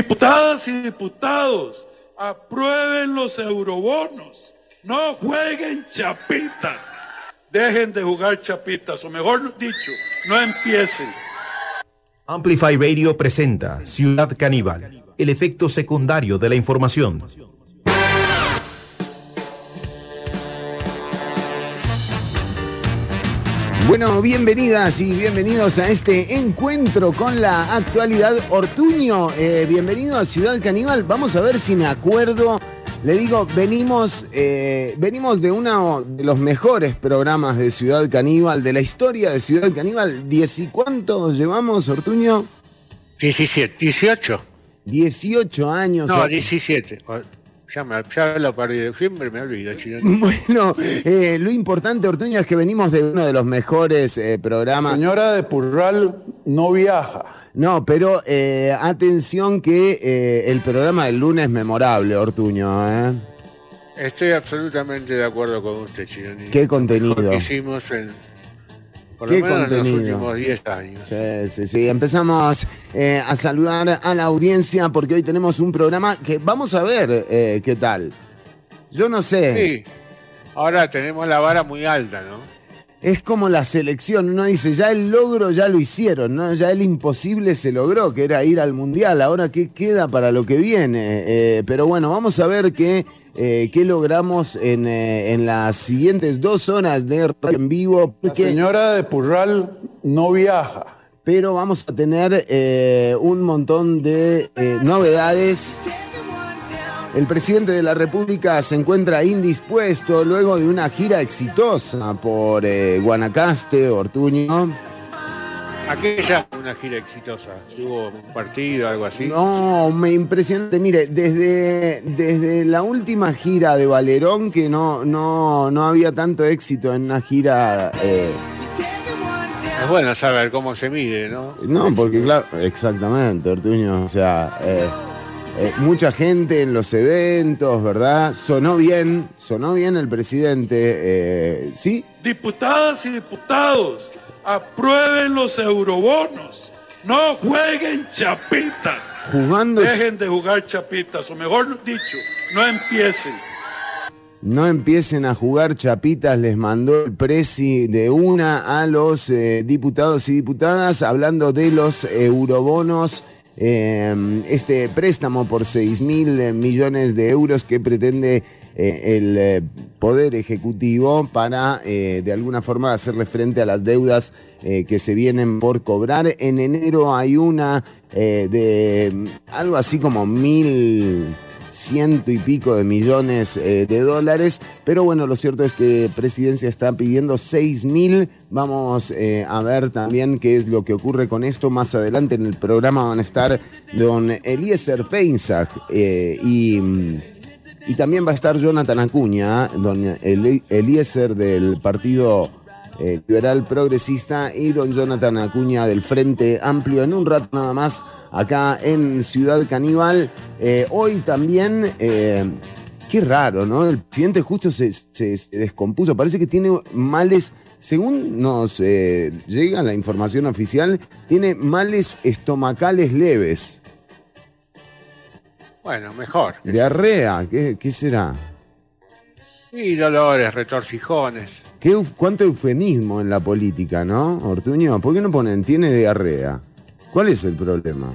Diputadas y diputados, aprueben los eurobonos. No jueguen chapitas. Dejen de jugar chapitas, o mejor dicho, no empiecen. Amplify Radio presenta Ciudad Caníbal, el efecto secundario de la información. Bueno, bienvenidas y bienvenidos a este encuentro con la actualidad. Ortuño, eh, bienvenido a Ciudad Caníbal. Vamos a ver si me acuerdo. Le digo, venimos, eh, venimos de uno de los mejores programas de Ciudad Caníbal, de la historia de Ciudad Caníbal. ¿Diez y cuántos llevamos, Ortuño? 17, 18. 18 años. No, 17. Ya, me, ya lo perdí, siempre me olvido, chino. Bueno, eh, lo importante, Ortuño, es que venimos de uno de los mejores eh, programas. Señora de Purral no viaja. No, pero eh, atención que eh, el programa del lunes es memorable, Ortuño. ¿eh? Estoy absolutamente de acuerdo con usted, chino. ¿Qué contenido? Mejor que hicimos en, por ¿Qué lo menos en contenido? los últimos 10 años. Sí, sí, sí. Empezamos eh, a saludar a la audiencia porque hoy tenemos un programa que vamos a ver eh, qué tal. Yo no sé. Sí. Ahora tenemos la vara muy alta, ¿no? Es como la selección, uno dice, ya el logro ya lo hicieron, ¿no? Ya el imposible se logró, que era ir al Mundial, ahora qué queda para lo que viene. Eh, pero bueno, vamos a ver qué, eh, qué logramos en, eh, en las siguientes dos horas de radio en vivo. La señora de Purral no viaja. pero vamos a tener eh, un montón de eh, novedades. El presidente de la República se encuentra indispuesto luego de una gira exitosa por Guanacaste, Ortuño. Aquella fue una gira exitosa. Tuvo un partido, algo así. No, me impresionante. Mire, desde, desde la última gira de Valerón, que no, no, no había tanto éxito en una gira. eh, Es bueno saber cómo se mide, ¿no? No, porque claro, exactamente, Ortuño. O sea, eh, eh, mucha gente en los eventos, ¿verdad? Sonó bien, sonó bien el presidente. eh, ¿Sí? Diputadas y diputados, aprueben los eurobonos. No jueguen chapitas. Jugando, Dejen de jugar chapitas, o mejor dicho, no empiecen. no empiecen a jugar chapitas, les mandó el presi de una a los eh, diputados y diputadas, hablando de los eurobonos. eh, este préstamo por 6 mil millones de euros que pretende eh, el eh, Poder Ejecutivo para eh, de alguna forma hacerle frente a las deudas que se vienen por cobrar. En enero hay una de mm, algo así como mil ciento y pico de millones de dólares, pero bueno, lo cierto es que Presidencia está pidiendo 6 mil. Vamos a ver también qué es lo que ocurre con esto. Más adelante en el programa van a estar don Eliezer Feinzag eh, y, mm, y también va a estar Jonathan Acuña, don Eli- Eliezer del Partido eh, Liberal Progresista y don Jonathan Acuña del Frente Amplio en un rato nada más acá en Ciudad Caníbal. Eh, hoy también, eh, qué raro, ¿no? El presidente justo se, se- se descompuso, parece que tiene males, según nos eh, llega la información oficial, tiene males estomacales leves. Bueno, mejor. Diarrea, ¿qué, qué será? Y dolores, retorcijones. ¿Qué ¿Cuánto eufemismo en la política, no, Ortuño? ¿Por qué no ponen tiene diarrea? ¿Cuál es el problema?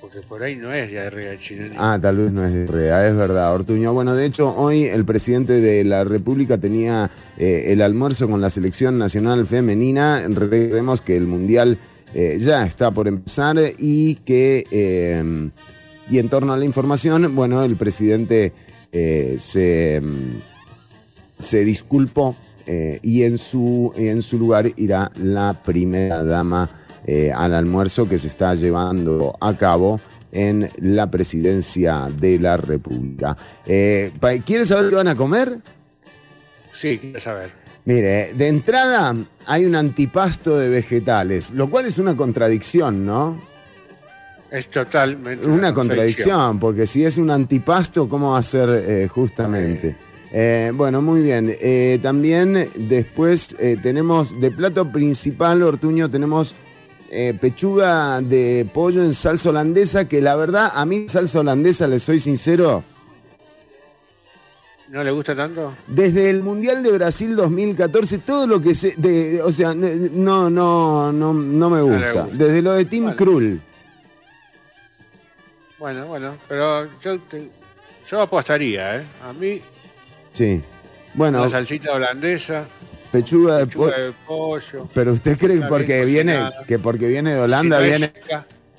Porque por ahí no es diarrea chino. Ah, tal vez no es diarrea, es verdad, Ortuño. Bueno, de hecho, hoy el presidente de la República tenía eh, el almuerzo con la selección nacional femenina. Recordemos que el Mundial eh, ya está por empezar y que, eh, y en torno a la información, bueno, el presidente eh, se, mm, se disculpó eh, y en su, en su lugar irá la primera dama eh, al almuerzo que se está llevando a cabo en la presidencia de la República. ¿Quieres saber qué van a comer? Sí, quiero saber. Mire, de entrada hay un antipasto de vegetales, lo cual es una contradicción, ¿no? Es totalmente Una contradicción, porque si es un antipasto, ¿cómo va a ser eh, justamente? Eh, bueno, muy bien. Eh, también después tenemos de plato principal, Ortuño, tenemos pechuga de pollo en salsa holandesa, que la verdad, a mí salsa holandesa, les soy sincero, ¿No le gusta tanto? desde el Mundial de Brasil 2014, todo lo que se... de- o sea, no, no, no, no me gusta. gusta. Desde lo de Tim. Krul. Bueno, bueno, pero yo, te- yo apostaría, ¿eh? A mí, Sí. Bueno, una salsita holandesa, pechuga de de pollo. Pero usted cree Está porque viene, cocinada. que porque viene de Holanda, Si no es viene,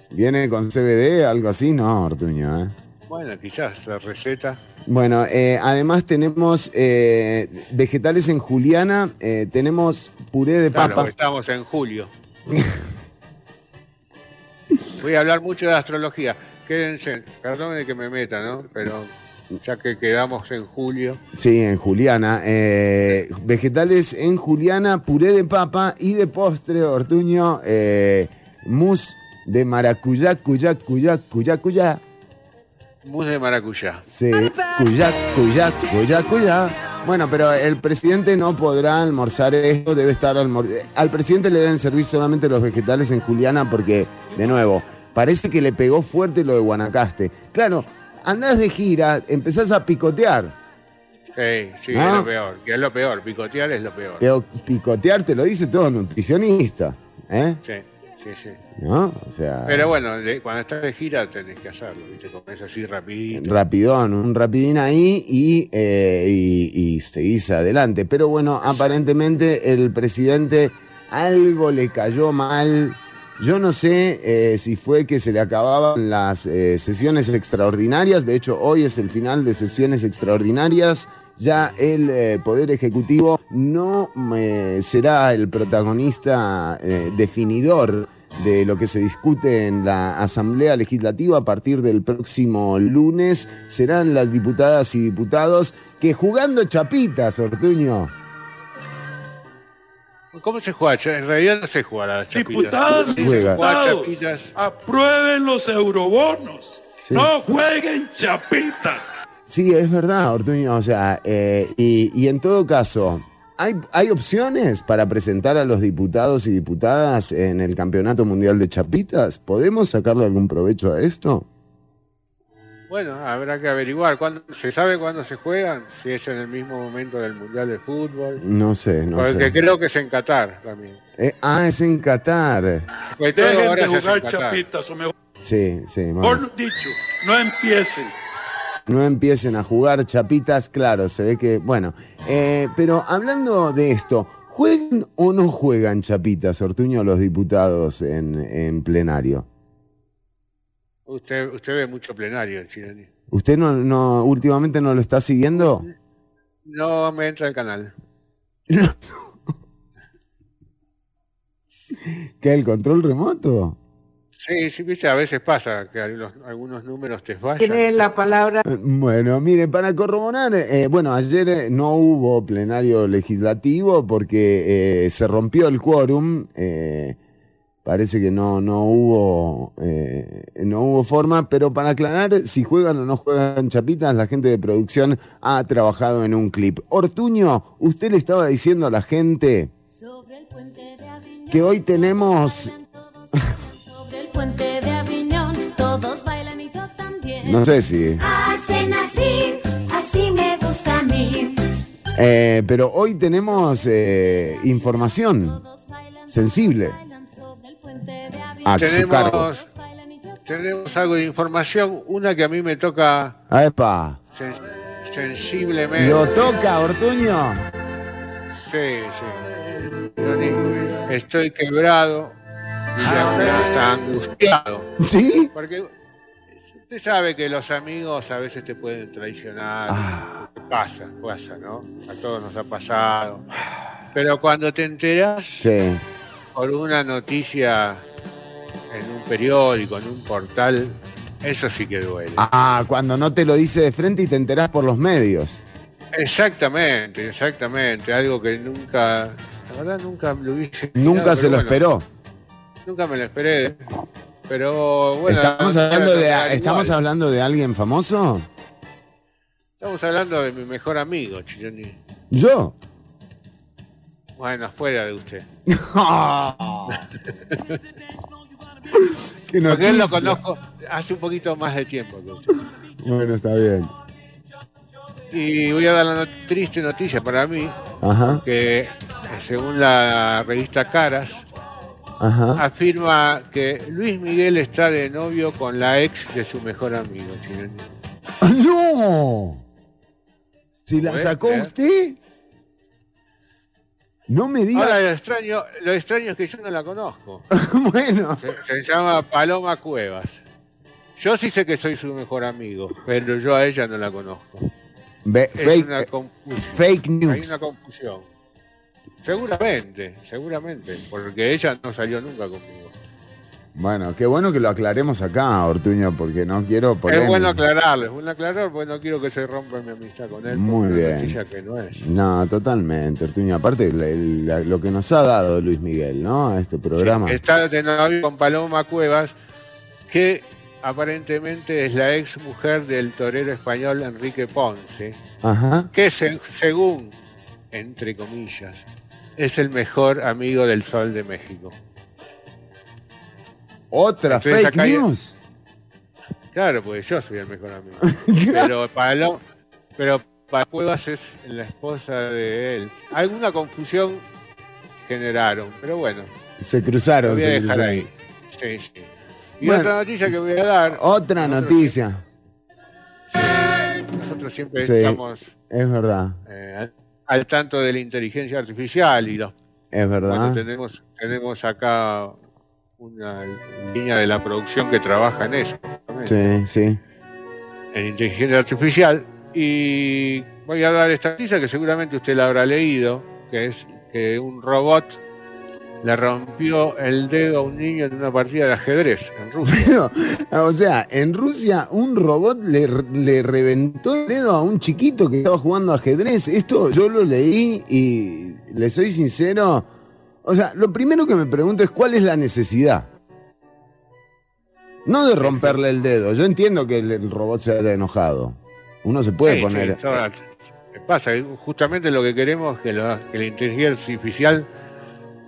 viene con CBD, algo así, no, Ortuño, ¿eh? Bueno, quizás la receta. Bueno, eh, además tenemos eh, vegetales en juliana, eh, tenemos puré de Claro, papa. estamos en julio. Voy a hablar mucho de astrología. Quédense, perdón de que me meta, ¿no? Pero ya que quedamos en julio, Sí, en juliana. eh, vegetales en juliana, puré de papa y de postre, Ortuño, eh, mousse de maracuyá, cuyá, cuyá, cuyá, cuyá. mousse de maracuyá. Sí, cuyá, cuyá, cuyá, cuyá. Bueno, pero el presidente no podrá almorzar esto, debe estar almor... Al presidente le deben servir solamente los vegetales en Juliana porque, de nuevo, parece que le pegó fuerte lo de Guanacaste. Claro, andás de gira, empezás a picotear. Sí, sí, es lo peor. Que es lo peor, picotear es lo peor. Pero picotear te lo dice todo nutricionista. ¿Eh? Sí, sí, sí. ¿No? O sea, Pero bueno, cuando estás de gira tenés que hacerlo, ¿viste? Comes así rapidito. rapidón, un rapidín ahí y, eh, y, y seguís adelante. Pero bueno, aparentemente el presidente algo le cayó mal. Yo no sé eh, si fue que se le acababan las eh, sesiones extraordinarias. De hecho, hoy es el final de sesiones extraordinarias. Ya el eh, Poder Ejecutivo no será el protagonista definidor de lo que se discute en la Asamblea Legislativa a partir del próximo lunes. Serán las diputadas y diputados que jugando chapitas, Ortuño. ¿Cómo se juega? En realidad no se juega a las chapitas. Diputadas y diputados, aprueben los eurobonos. Sí. No jueguen chapitas. Sí, es verdad, Ortuño. O sea, eh, y, y en todo caso, ¿hay, ¿hay opciones para presentar a los diputados y diputadas en el Campeonato Mundial de Chapitas? ¿Podemos sacarle algún provecho a esto? Bueno, habrá que averiguar. ¿Cuándo, ¿Se sabe cuándo se juegan? Si es en el mismo momento del Mundial de Fútbol. No sé, no Porque sé. creo que es en Qatar también. Eh, ah, es en Qatar. Todo Dejen ahora de jugar chapitas, o mejor Sí, sí. mejor dicho, no empiecen. no empiecen a jugar chapitas, claro, se ve que, bueno, eh, pero hablando de esto, ¿juegan o no juegan chapitas, Ortuño, los diputados en, en plenario? Usted, usted ve mucho plenario en Chile. ¿Usted no, no, últimamente no lo está siguiendo? No me entra el canal. ¿Qué, el control remoto? Sí, sí, viste, a veces pasa que algunos, algunos números te fallan. Tiene la palabra. Bueno, mire, para corroborar, eh, bueno, ayer eh, no hubo plenario legislativo porque eh, se rompió el quórum. eh, parece que no, no hubo eh, no hubo forma, pero para aclarar si juegan o no juegan chapitas, la gente de producción ha trabajado en un clip. Ortuño, usted le estaba diciendo a la gente que hoy tenemos, bailan todos sobre el puente de Aviñón, todos bailan y yo también. no sé si, Hacen así, así me gusta a mí. eh, pero hoy tenemos eh, información sensible su cargo. Tenemos, tenemos algo de información, una que a mí me toca ¡Epa! sen- sensiblemente. Lo toca, Ortuño. Sí, sí. Estoy quebrado y hasta angustiado. ¿Sí? Porque usted sabe que los amigos a veces te pueden traicionar. Ah. Pasa, pasa, ¿no? A todos nos ha pasado. Pero cuando te enteras Sí. por una noticia en un periódico, en un portal, eso sí que duele. Ah, cuando no te lo dice de frente y te enterás por los medios. Exactamente, exactamente. Algo que nunca, la verdad nunca lo hubiese Nunca se lo bueno, esperó. Nunca me lo esperé. Pero bueno. ¿Estamos, hablando de. ¿Estamos hablando de alguien famoso? Estamos hablando de mi mejor amigo, Chironi. ¿Yo? Bueno, fuera de usted. Porque él lo conozco hace un poquito más de tiempo. Bueno, está bien. Y voy a dar la not- triste noticia para mí, Ajá, que según la revista Caras, ajá. afirma que Luis Miguel está de novio con la ex de su mejor amigo. ¡Ah, ¡No! ¿Si la ¿Puede sacó usted? No me diga. Ahora lo extraño, lo extraño es que yo no la conozco. bueno, Se, se llama Paloma Cuevas. Yo sí sé que soy su mejor amigo, pero yo a ella no la conozco. ve- Es fake, una eh, confusión. fake Hay news. una confusión. Seguramente, seguramente, porque ella no salió nunca conmigo. Bueno, qué bueno que lo aclaremos acá, Ortuño, porque no quiero Es poner. bueno aclararlo, es bueno aclarar, porque no quiero que se rompa mi amistad con él. Muy es bien. que no es. No, totalmente, Ortuño. Aparte, la- la- lo que nos ha dado Luis Miguel, ¿no? A este programa. Está de novio con Paloma Cuevas, que aparentemente es la ex mujer del torero español Enrique Ponce, Ajá. que se- según, entre comillas, es el mejor amigo del Sol de México. Otra Entonces, fake acá hay- news. Claro, pues yo soy el mejor amigo. pero Paloma, pero Paloma Cuevas es la esposa de él. Alguna confusión generaron, pero bueno, Se lo cruzaron. voy a dejar ahí. Sí, sí. Y Bueno, otra noticia que voy a dar. Otra noticia. Nosotros siempre Sí. estamos Es verdad, eh, al, tanto de la inteligencia artificial y los es verdad. tenemos tenemos acá una línea de la producción que trabaja en eso, Sí, sí. en inteligencia artificial y voy a dar esta noticia que seguramente usted la habrá leído, que es que un robot le rompió el dedo a un niño en una partida de ajedrez en Rusia. O sea, en Rusia un robot le, le reventó el dedo a un chiquito que estaba jugando ajedrez. Esto yo lo leí y le soy sincero. O sea, lo primero que me pregunto es cuál es la necesidad. No de romperle el dedo. Yo entiendo que el, robot se haya enojado. Uno se puede Sí, poner. sí, ¿Qué pasa? Justamente lo que queremos es que, la- que la inteligencia artificial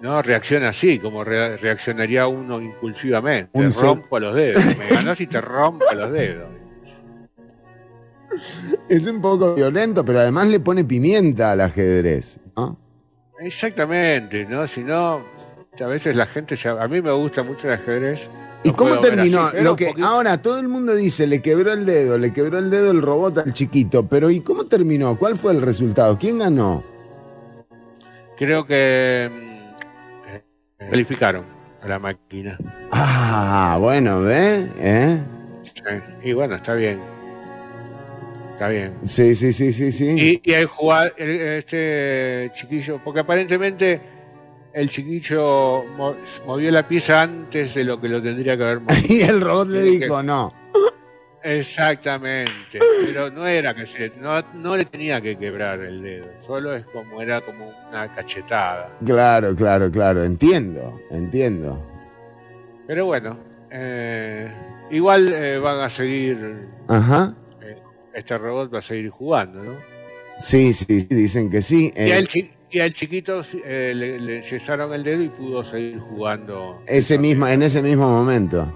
no reaccione así, como re- reaccionaría uno impulsivamente. Un te rompo los dedos. Me ganás y te rompo los dedos. Es un poco violento, pero además le pone pimienta al ajedrez. ¿no? Exactamente, ¿no? Si no, a veces la gente, se- a mí me gusta mucho el ajedrez. ¿Y cómo terminó? así, Lo que poquito- ahora todo el mundo dice, le quebró el dedo, le quebró el dedo el robot al chiquito, pero ¿y cómo terminó? ¿Cuál fue el resultado? ¿Quién ganó? Creo que mm, eh, calificaron a la máquina. Ah, bueno, ¿ve? ¿Eh? Sí, Y bueno, está bien. Está bien. Sí, sí, sí, sí, sí. Y, y el jugar, el- este chiquillo, porque aparentemente el chiquillo mo- movió la pieza antes de lo que lo tendría que haber movido. Y el robot le dijo, no. Exactamente, pero no era que se, no, no le tenía que quebrar el dedo, solo es como era como una cachetada. Claro, claro, claro, entiendo, entiendo. Pero bueno, eh, igual eh, van a seguir, Ajá. Este robot va a seguir jugando, ¿no? Sí, sí, sí, dicen que sí. Y, Eh, al, chi- y al chiquito eh, le, le cesaron el dedo y pudo seguir jugando. ese mismo, en ese mismo momento.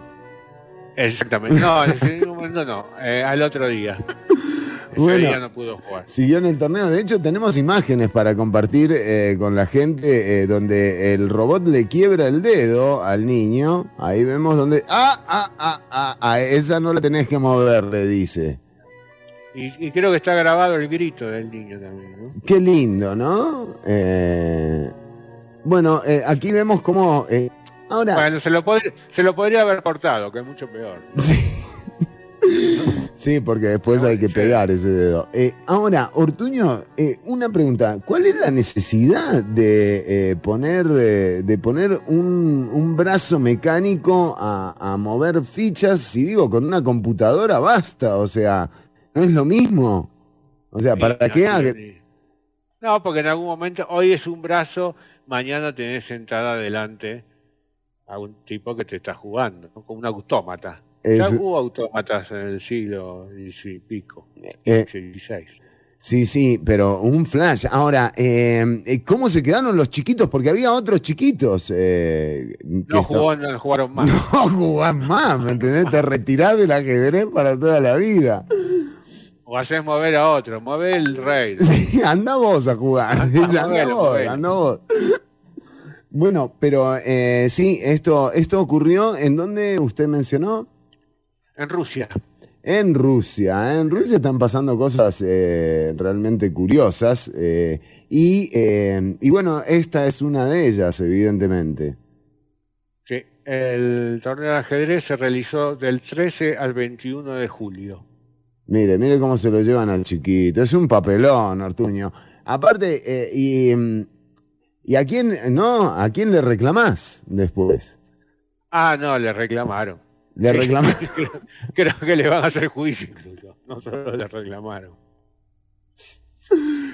Exactamente. No, en ese mismo momento no, eh, al otro día. Ese Bueno. día no pudo jugar. Siguió en el torneo. De hecho, tenemos imágenes para compartir eh, con la gente eh, donde el robot le quiebra el dedo al niño. Ahí vemos donde. ¡Ah, ah, ah, ah! ah, esa no la tenés que mover, le dice. Y, y creo que está grabado el grito del niño también, ¿no? Qué lindo, ¿no? Eh, bueno, eh, aquí vemos cómo. eh, ahora. Bueno, se lo, se lo podría haber cortado, que es mucho peor. Sí, porque después hay que sí. pegar ese dedo. Eh, ahora, Ortuño, eh, una pregunta. ¿Cuál es la necesidad de eh, poner, eh, de poner un, un brazo mecánico a, a mover fichas? Si digo, con una computadora basta. O sea, ¿no es lo mismo? O sea, ¿para Sí, qué? no, sí. No, porque en algún momento, hoy es un brazo, mañana tenés sentada adelante a un tipo que te está jugando, ¿no? como un autómata. Ya hubo autómatas en el siglo y pico, Eh, XV, XVI. Sí, sí, pero un flash. Ahora, eh, ¿cómo se quedaron los chiquitos? Porque había otros chiquitos. eh, No, jugó, no jugaron más. No jugás más, ¿me entendés? Te retirás del ajedrez para toda la vida. O haces mover a otro, mueve el rey. Sí, anda vos a jugar. Anda vos, anda vos. Bueno, pero eh, sí, esto, esto ocurrió en donde usted mencionó. En Rusia. En Rusia. En Rusia están pasando cosas eh, realmente curiosas. eh, y, eh, y bueno, esta es una de ellas, evidentemente. Sí, el torneo de ajedrez se realizó del 13 al 21 de julio. Mire, mire cómo se lo llevan al chiquito. Es un papelón, Ortuño. Aparte, eh, y, mm, ¿y a quién, no, a quién le reclamás después? Ah, no, le reclamaron. Le reclamás. creo, que le van a hacer juicio incluso. No solo le reclamaron.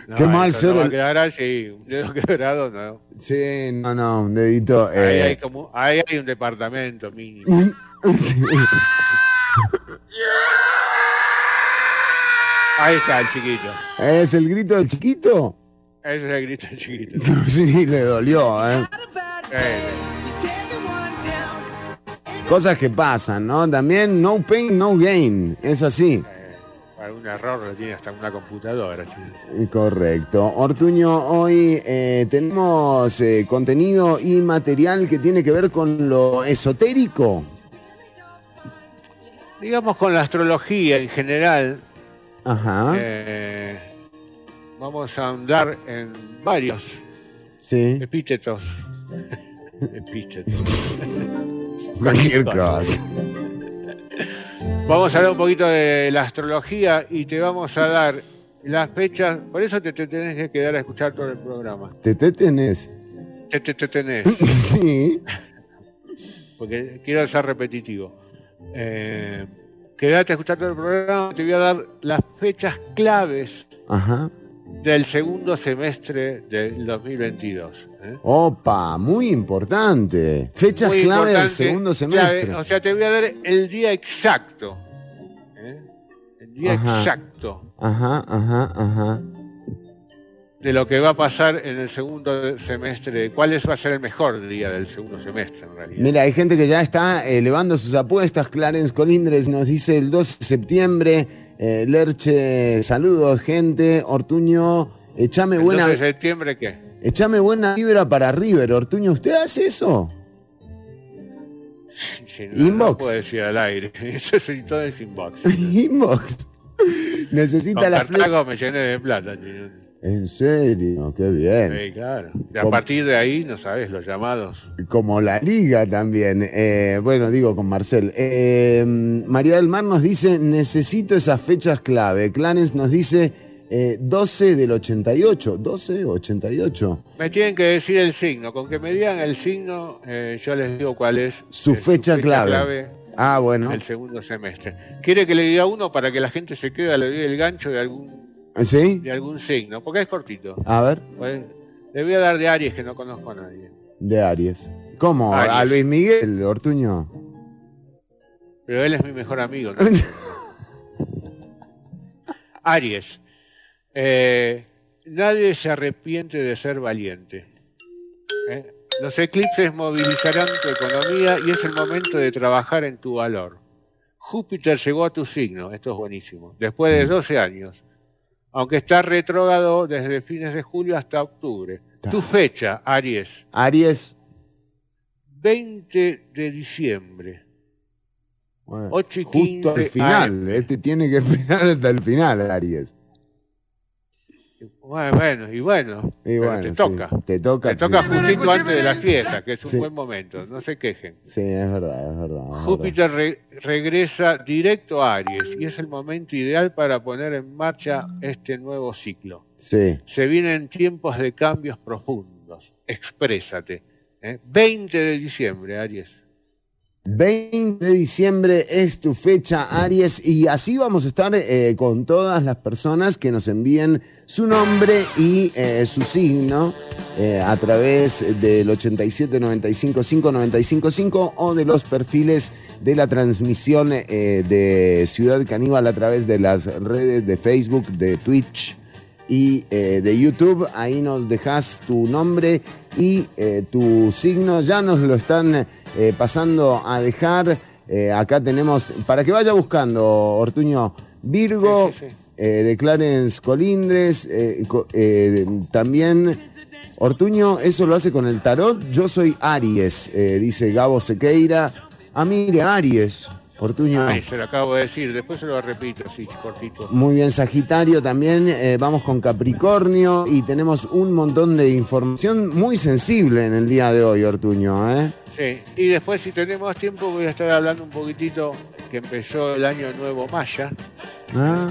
No, Qué mal ser no va a el- quedar así, un dedo quebrado, no. Sí, no, no, un dedito. Ahí, eh, hay como, ahí hay un departamento mínimo. Ahí está el chiquito. ¿Es el grito del chiquito? Ese es el grito del chiquito. Sí, le dolió, ¿eh? Eh, Cosas que pasan, ¿no? También no pain, no gain. Es así. algún error lo tiene hasta una computadora. chico. Correcto. Ortuño, hoy eh, tenemos eh, contenido y material que tiene que ver con lo esotérico. Digamos con la astrología en general, Ajá. eh, vamos a andar en varios Sí. epítetos. epítetos. Cualquier cosa. cosa. Vamos a hablar un poquito de la astrología y te vamos a dar las fechas. Por eso te, te tenés que quedar a escuchar todo el programa. ¿Te, te tenés? Te, te, te tenés, Sí. porque quiero ser repetitivo. Eh, escuchar todo el programa. Te voy a dar las fechas claves Ajá. del segundo semestre del 2022. ¿eh? Opa, muy importante. Fechas Muy clave del segundo clave, semestre. o sea, te voy a dar el día exacto. ¿eh? El día Ajá. exacto Ajá, ajá, ajá. De lo que va a pasar en el segundo semestre. ¿Cuál es, va a ser el mejor día del segundo semestre en realidad? Mira, hay gente que ya está elevando sus apuestas. Clarence Colindres nos dice el 2 de septiembre. Eh, Lerche, saludos, gente. Ortuño, echame ¿El buena, 12 de septiembre qué? echame buena vibra para River. Ortuño, ¿usted hace eso? Sí, no, Inbox. No puedo decir al aire. Eso es todo es inbox. Inbox. Necesita Con la flecha. me llené de plata. tío. En serio, qué bien. Sí, claro. Y a partir de ahí, no sabes, los llamados. Como la liga también. Eh, bueno, digo con Marcel. Eh, María del Mar nos dice, necesito esas fechas clave. Clarence nos dice eh, 12 del 88. 12, 88. Me tienen que decir el signo. Con que me digan el signo, eh, yo les digo cuál es Su eh, fecha clave. Ah, bueno. del segundo semestre. ¿Quiere que le diga uno para que la gente se quede, le dé el gancho de algún, ¿Sí? de algún signo? Porque es cortito. A ver, Pues, le voy a dar de Aries, que no conozco a nadie. de Aries. ¿Cómo? Aries. A Luis Miguel, Ortuño. Pero él es mi mejor amigo. ¿no? Aries. Eh, nadie se arrepiente de ser valiente. ¿eh? Los eclipses movilizarán tu economía y es el momento de trabajar en tu valor. Júpiter llegó a tu signo, esto es buenísimo, después de 12 años, aunque está retrógrado desde fines de julio hasta octubre. Tu fecha, Aries, Aries. 20 de diciembre. Bueno, 8 y justo 15 al final. Este tiene que esperar hasta el final, Aries. Bueno, bueno, y bueno, Y pero bueno, te sí, toca. Te toca. Te toca sí. justito antes de la fiesta, que es un Sí. buen momento, no se quejen. Sí, es verdad, es verdad. es verdad. Júpiter re- regresa directo a Aries y es el momento ideal para poner en marcha este nuevo ciclo. Sí. Se vienen tiempos de cambios profundos. Exprésate. ¿eh? 20 de diciembre, Aries. 20 de diciembre es tu fecha, Aries, y así vamos a estar eh, con todas las personas que nos envíen su nombre y eh, su signo eh, a través del 87 95 5 95 5 o de los perfiles de la transmisión de Ciudad Caníbal a través de las redes de Facebook, de Twitch y de YouTube. Ahí nos dejas tu nombre y eh, tu signo. Ya nos lo están eh, pasando a dejar. Eh, acá tenemos, para que vaya buscando, Ortuño, Virgo, Sí, sí, sí. de Clarence Colindres, co- también Ortuño, eso lo hace con el tarot. Yo soy Aries, dice Gabo Sequeira. Ah, mire, Aries, Ay, se lo acabo de decir, después se lo repito, así, cortito. Muy bien, Sagitario también. eh, vamos con Capricornio y tenemos un montón de información muy sensible en el día de hoy, Ortuño. ¿eh? Sí, y después si tenemos tiempo voy a estar hablando un poquitito que empezó el año nuevo Maya. Ah,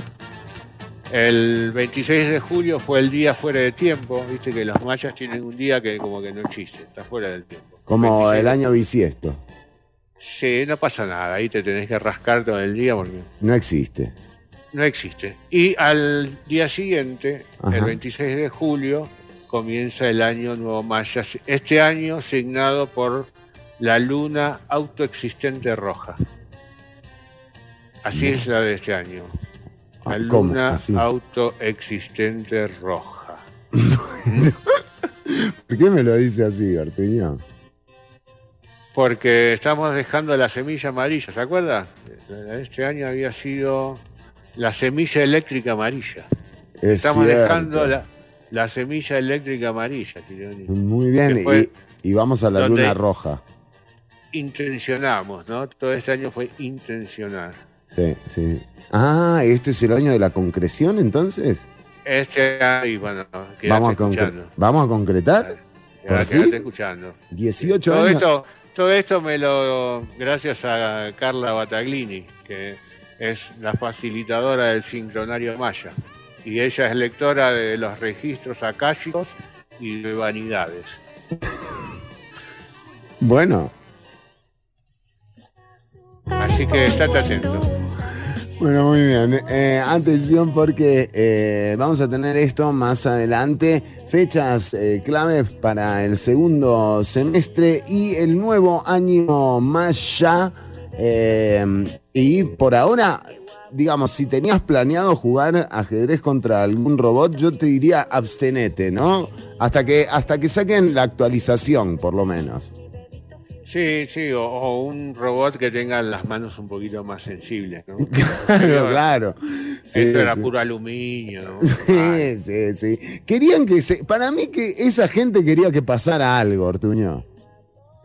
El 26 de julio fue el día fuera de tiempo, viste que los mayas tienen un día que como que no existe, está fuera del tiempo. como 26 el año bisiesto. Sí, no pasa nada, ahí te tenés que rascar todo el día porque No existe. no existe. Y al día siguiente, Ajá. el 26 de julio, comienza el año nuevo maya, este año signado por la luna autoexistente roja. Así es la de este año. La Ah, luna autoexistente roja. ¿Por qué me lo dice así, Ortuño? Porque estamos dejando la semilla amarilla, ¿se acuerda? Este año había sido la semilla eléctrica amarilla. Es Estamos cierto. dejando la, la semilla eléctrica amarilla. Muy bien, fue y, y vamos a la luna roja. Intencionamos, ¿no? Todo este año fue intencional. Sí, sí. Ah, ¿este es el año de la concreción entonces? Este año, bueno, Vamos a, escuchando. ¿Vamos a concretar? Quédate escuchando. 18 Todo años. esto, todo esto me lo gracias a Carla Bataglini, que es la facilitadora del sincronario Maya. Y ella es lectora de los registros akáshicos y de vanidades. Bueno, Así que estate atento. Bueno, muy bien. Eh, atención porque eh, vamos a tener esto más adelante. Fechas eh, claves para el segundo semestre y el nuevo año Maya. Eh, y por ahora, digamos, si tenías planeado jugar ajedrez contra algún robot, yo te diría abstenete, ¿no? Hasta que, hasta que saquen la actualización, por lo menos. Sí, sí, o, o un robot que tenga las manos un poquito más sensibles, ¿no? Claro, claro. Sí, Esto era sí. puro aluminio. Sí, sí, sí. Querían que se. Para mí que esa gente quería que pasara algo, Ortuño.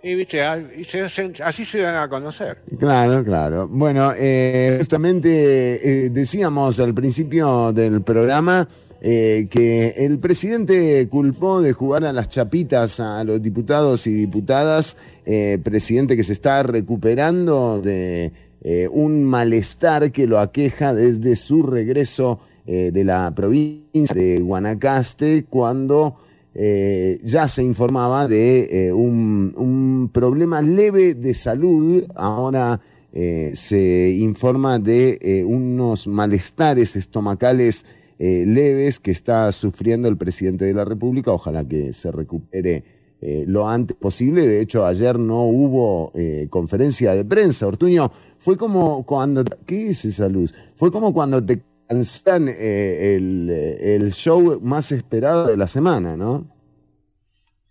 Y viste, así se dan a conocer. Claro, claro. Bueno, eh, justamente eh, decíamos al principio del programa eh, que el presidente culpó de jugar a las chapitas a los diputados y diputadas, eh, presidente que se está recuperando de eh, un malestar que lo aqueja desde su regreso de la provincia de Guanacaste cuando ya se informaba de un, problema leve de salud. Ahora se informa de unos malestares estomacales eh, leves que está sufriendo el presidente de la República. Ojalá que se recupere eh, lo antes posible. De hecho, ayer no hubo eh, conferencia de prensa. Ortuño, fue como cuando... ¿Qué es esa luz? Fue como cuando te cansan el, el show más esperado de la semana, ¿no?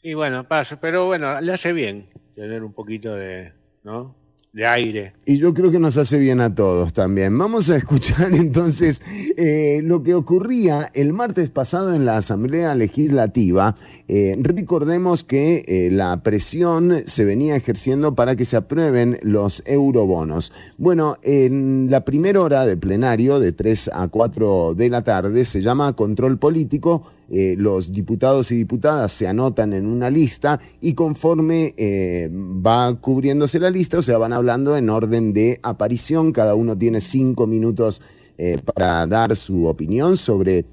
Y bueno, pasa, pero bueno, le hace bien tener un poquito de, ¿no? De aire. Y yo creo que nos hace bien a todos también. Vamos a escuchar entonces eh, lo que ocurría el martes pasado en la Asamblea Legislativa. Eh, recordemos que eh, la presión se venía ejerciendo para que se aprueben los eurobonos. Bueno, en la primera hora de plenario, de 3 a 4 de la tarde, se llama control político. Eh, los diputados y diputadas se anotan en una lista y conforme eh, va cubriéndose la lista, o sea, van hablando en orden de aparición, cada uno tiene cinco minutos eh, para dar su opinión sobre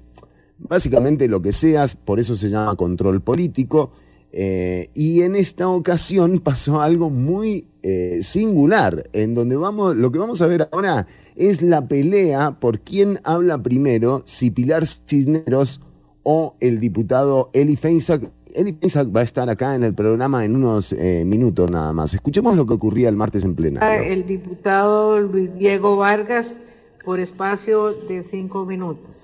básicamente lo que seas, por eso se llama control político. Y en esta ocasión pasó algo muy singular, en donde vamos, lo que vamos a ver ahora es la pelea por quién habla primero, si Pilar Cisneros o el diputado Eli Feinsack. Eli Feinsack va a estar acá en el programa en unos eh, minutos nada más. Escuchemos lo que ocurría el martes en plenario. El diputado Luis Diego Vargas por espacio de cinco minutos.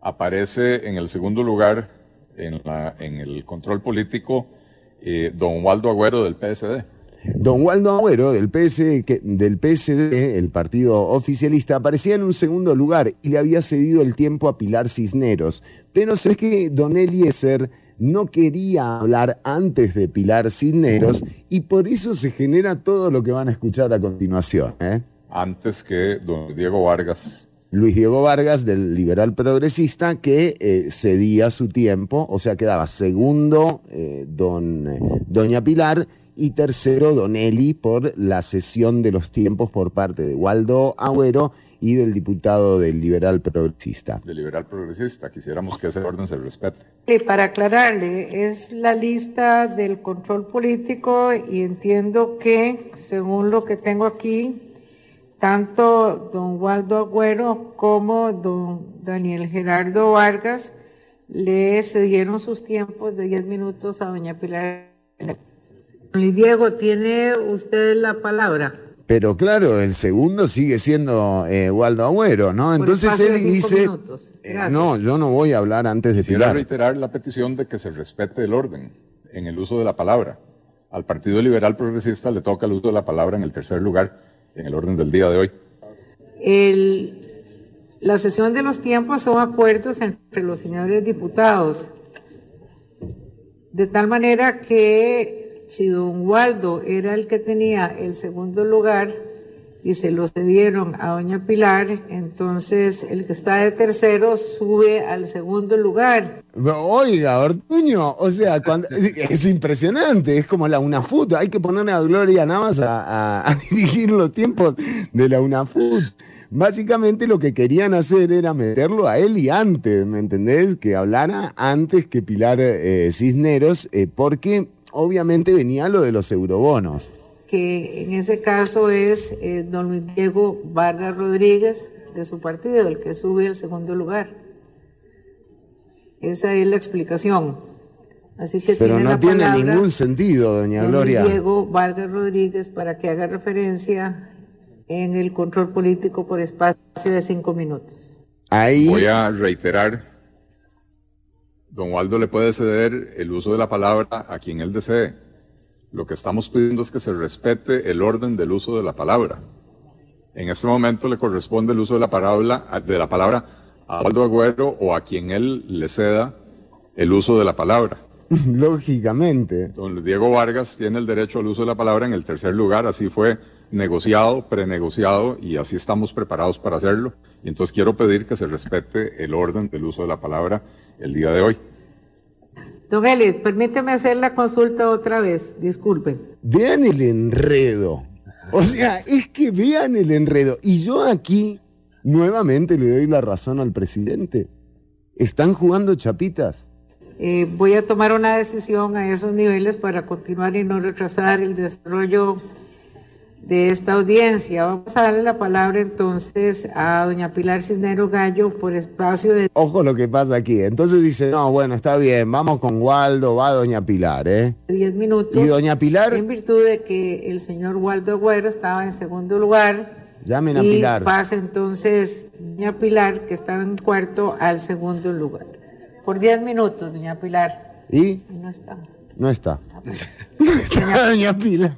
aparece en el segundo lugar en, la- en el control político eh, don Waldo Agüero del PSD. Don Waldo Agüero del, PS, que- del PSD, el partido oficialista, aparecía en un segundo lugar y le había cedido el tiempo a Pilar Cisneros. Pero se ve que Don Eliezer no quería hablar antes de Pilar Cisneros y por eso se genera todo lo que van a escuchar a continuación. ¿eh? antes que don Diego Vargas. Luis Diego Vargas del liberal progresista que eh, cedía su tiempo, o sea, quedaba segundo eh, don, eh, doña Pilar y tercero don Eli por la cesión de los tiempos por parte de Waldo Agüero y del diputado del liberal progresista. de liberal progresista. Quisiéramos que ese orden se respete. Y para aclararle, es la lista del control político y entiendo que, según lo que tengo aquí, tanto don Waldo Agüero como don Daniel Gerardo Vargas le cedieron sus tiempos de 10 minutos a doña Pilar. Luis Diego, ¿tiene usted la palabra? Pero claro, el segundo sigue siendo eh, Waldo Agüero, ¿no? Por Entonces él dice, eh, no, yo no voy a hablar antes de Quisiera Pilar. reiterar la petición de que se respete el orden en el uso de la palabra. Al Partido Liberal Progresista le toca el uso de la palabra en el tercer lugar en el orden del día de hoy. El- la sesión de los tiempos son acuerdos entre los señores diputados. De tal manera que si don Waldo era el que tenía el segundo lugar y se lo cedieron a doña Pilar, entonces el que está de tercero sube al segundo lugar. Oiga, Ortuño, o sea, cuando- es impresionante, es como la UNAFUT, hay que poner a Gloria nada más a dirigir los tiempos de la UNAFUT. Básicamente lo que querían hacer era meterlo a él y antes, ¿me entendés? Que hablara antes que Pilar eh, Cisneros, eh, porque obviamente venía lo de los eurobonos. que en ese caso es eh, don Luis Diego Vargas Rodríguez de su partido, el que sube al segundo lugar. Esa es la explicación. Así que Pero tiene no la tiene ningún sentido, doña Gloria. Diego Vargas Rodríguez para que haga referencia en el control político por espacio de cinco minutos. Ahí, Voy a reiterar, don Waldo le puede ceder el uso de la palabra a quien él desee. Lo que estamos pidiendo es que se respete el orden del uso de la palabra. En este momento le corresponde el uso de la palabra, de la palabra a Waldo Agüero o a quien él le ceda el uso de la palabra. lógicamente. Don Diego Vargas tiene el derecho al uso de la palabra en el tercer lugar, así fue negociado, prenegociado y así estamos preparados para hacerlo. Y entonces quiero pedir que se respete el orden del uso de la palabra el día de hoy. Don Eli, permíteme hacer la consulta otra vez, disculpe. Vean el enredo. O sea, es que vean el enredo. Y yo aquí nuevamente le doy la razón al presidente. Están jugando chapitas. Eh, voy a tomar una decisión a esos niveles para continuar y no retrasar el desarrollo de esta audiencia. Vamos a darle la palabra entonces a doña Pilar Cisneros Gallo por espacio de Ojo lo que pasa aquí. Entonces dice, no, bueno, está bien, vamos con Waldo, va doña Pilar, ¿eh? 10 minutos. ¿Y doña Pilar? En virtud de que el señor Waldo Agüero estaba en segundo lugar. Llamen a y Pilar. pasa entonces doña Pilar, que estaba en cuarto, al segundo lugar. Por 10 minutos, doña Pilar. Y Y no está. no está. No está doña Pilar.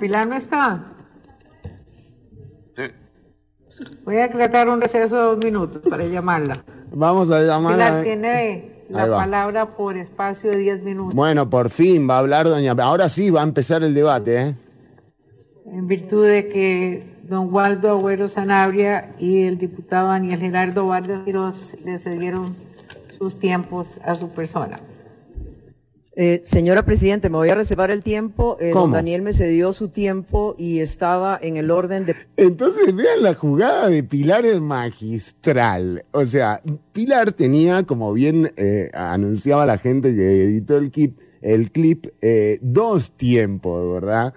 Pilar no está. Voy a decretar un receso de dos minutos para llamarla. Vamos a llamar Pilar a... tiene la palabra por espacio de 10 minutos. Bueno, por fin va a hablar doña Ahora sí va a empezar el debate, ¿eh? En virtud de que don Waldo Agüero Sanabria y el diputado Daniel Gerardo Vargas Quiroz le cedieron sus tiempos a su persona. Eh, señora Presidente, me voy a reservar el tiempo. Eh, don. Daniel me cedió su tiempo y estaba en el orden de... Entonces vean la jugada de Pilar es magistral. O sea, Pilar tenía, como bien eh, anunciaba la gente que editó el clip, el clip eh, dos tiempos, ¿verdad?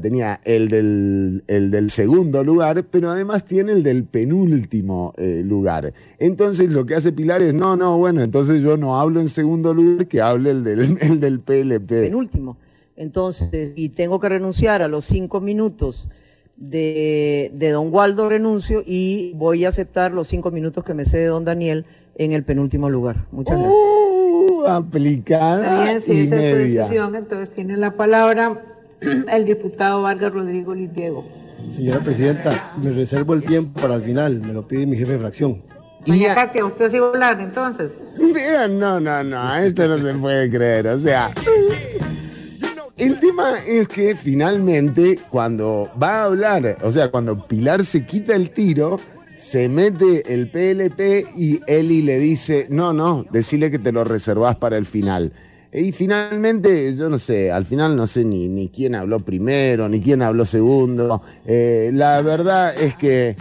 Tenía el del, el del segundo lugar, pero además tiene el del penúltimo eh, lugar. Entonces lo que hace Pilar es, no, no, bueno, entonces yo no hablo en segundo lugar, que hable el del, el del PLP. penúltimo. Entonces, y tengo que renunciar a los cinco minutos de, de don Waldo renuncio y voy a aceptar los cinco minutos que me cede don Daniel en el penúltimo lugar. Muchas gracias. Uh, aplicada bien, si y esa es su decisión, entonces tiene la palabra el diputado Vargas Rodrigo Litiego. Señora Presidenta, me reservo el tiempo para el final, me lo pide mi jefe de fracción. Doña Katia, ¿usted sí va a hablar entonces? Mira, no, no, no, esto no se puede creer, o sea. El tema es que finalmente cuando va a hablar, o sea, cuando Pilar se quita el tiro, se mete el PLP y Eli le dice, no, no, decile que te lo reservás para el final. Y finalmente, yo no sé, al final no sé ni, ni quién habló primero, ni quién habló segundo. Eh, la verdad es que,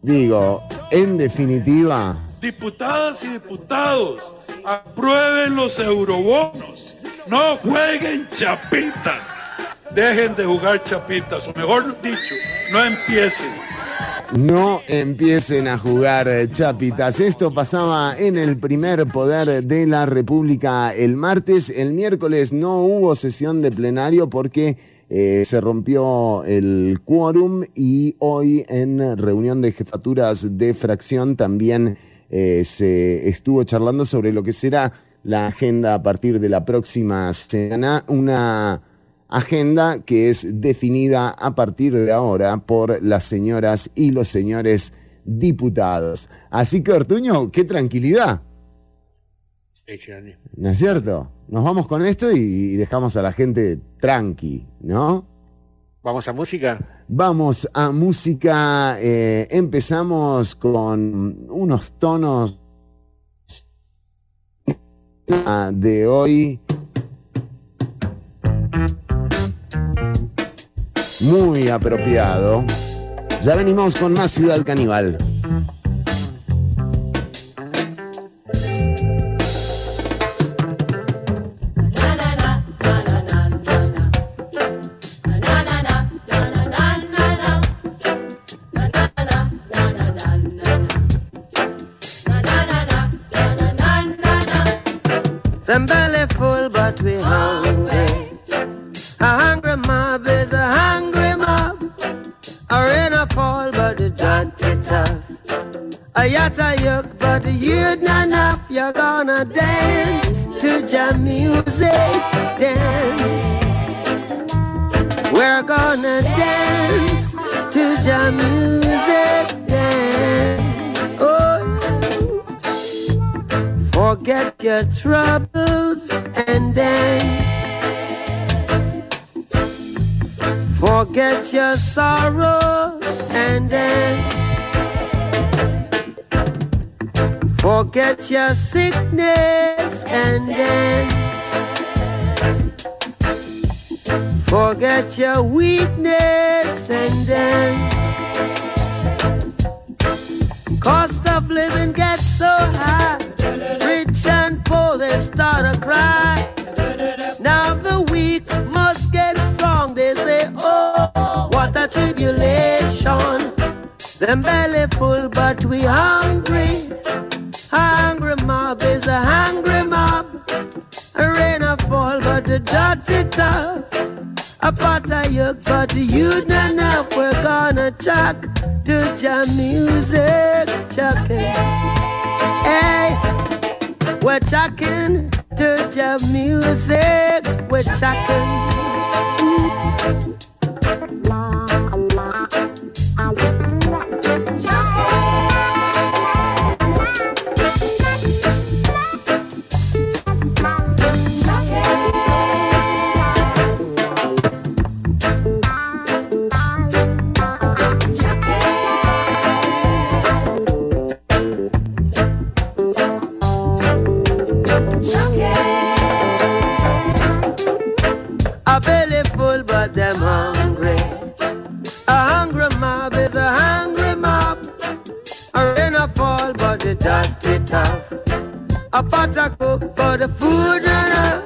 digo, en definitiva, Diputadas y diputados, aprueben los eurobonos. No jueguen chapitas. Dejen de jugar chapitas, o mejor dicho, no empiecen. No empiecen a jugar eh, chapitas. Esto pasaba en el primer poder de la República el martes. El miércoles no hubo sesión de plenario porque eh, se rompió el quórum y hoy en reunión de jefaturas de fracción también eh, se estuvo charlando sobre lo que será la agenda a partir de la próxima semana. Una agenda que es definida a partir de ahora por las señoras y los señores diputados. Así que, Ortuño, qué tranquilidad, Sí. ¿no es cierto? Nos vamos con esto y dejamos a la gente tranqui, ¿no? ¿Vamos a música? Vamos a música, eh, empezamos con unos tonos de hoy muy apropiado. Ya venimos con más Ciudad Caníbal. Your sickness dirty tough. A pot but the food not enough.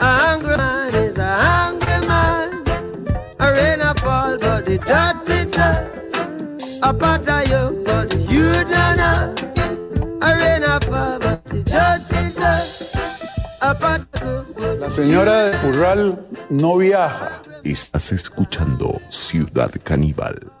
A hungry man is a hungry man. A rain a fall, but the dirty tough. A pot a yoke, but the youth not enough. A rain a fall, but the dirty tough. A pot a cook, but La señora de Purral no viaja, Estás escuchando Ciudad Caníbal.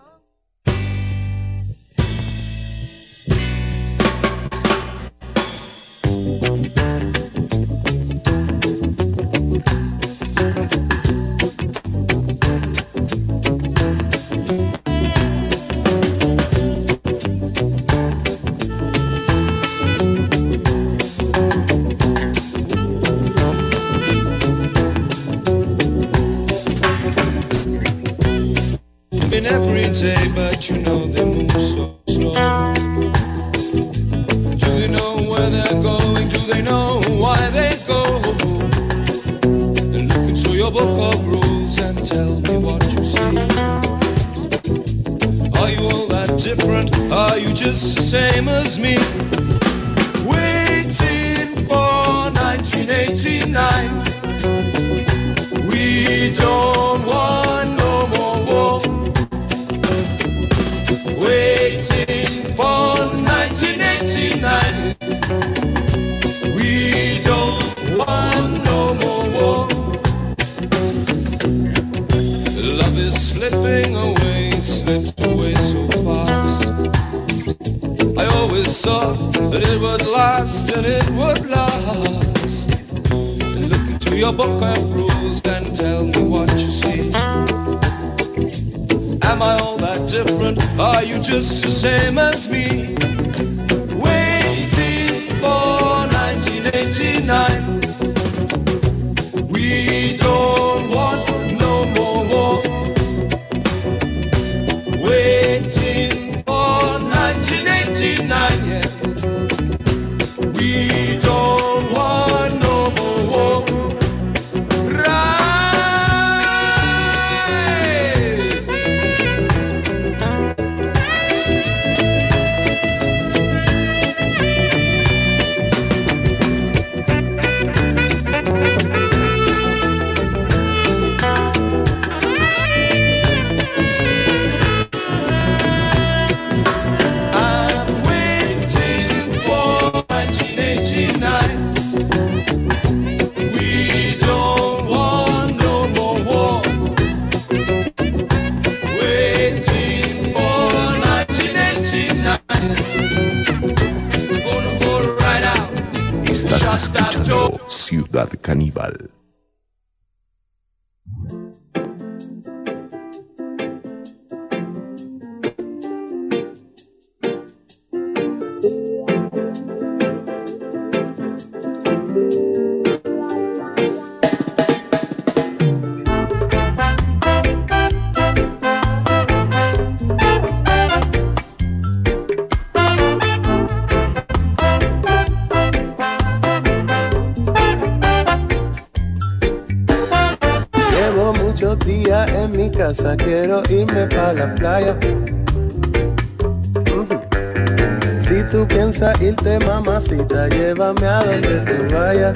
A donde tú vayas.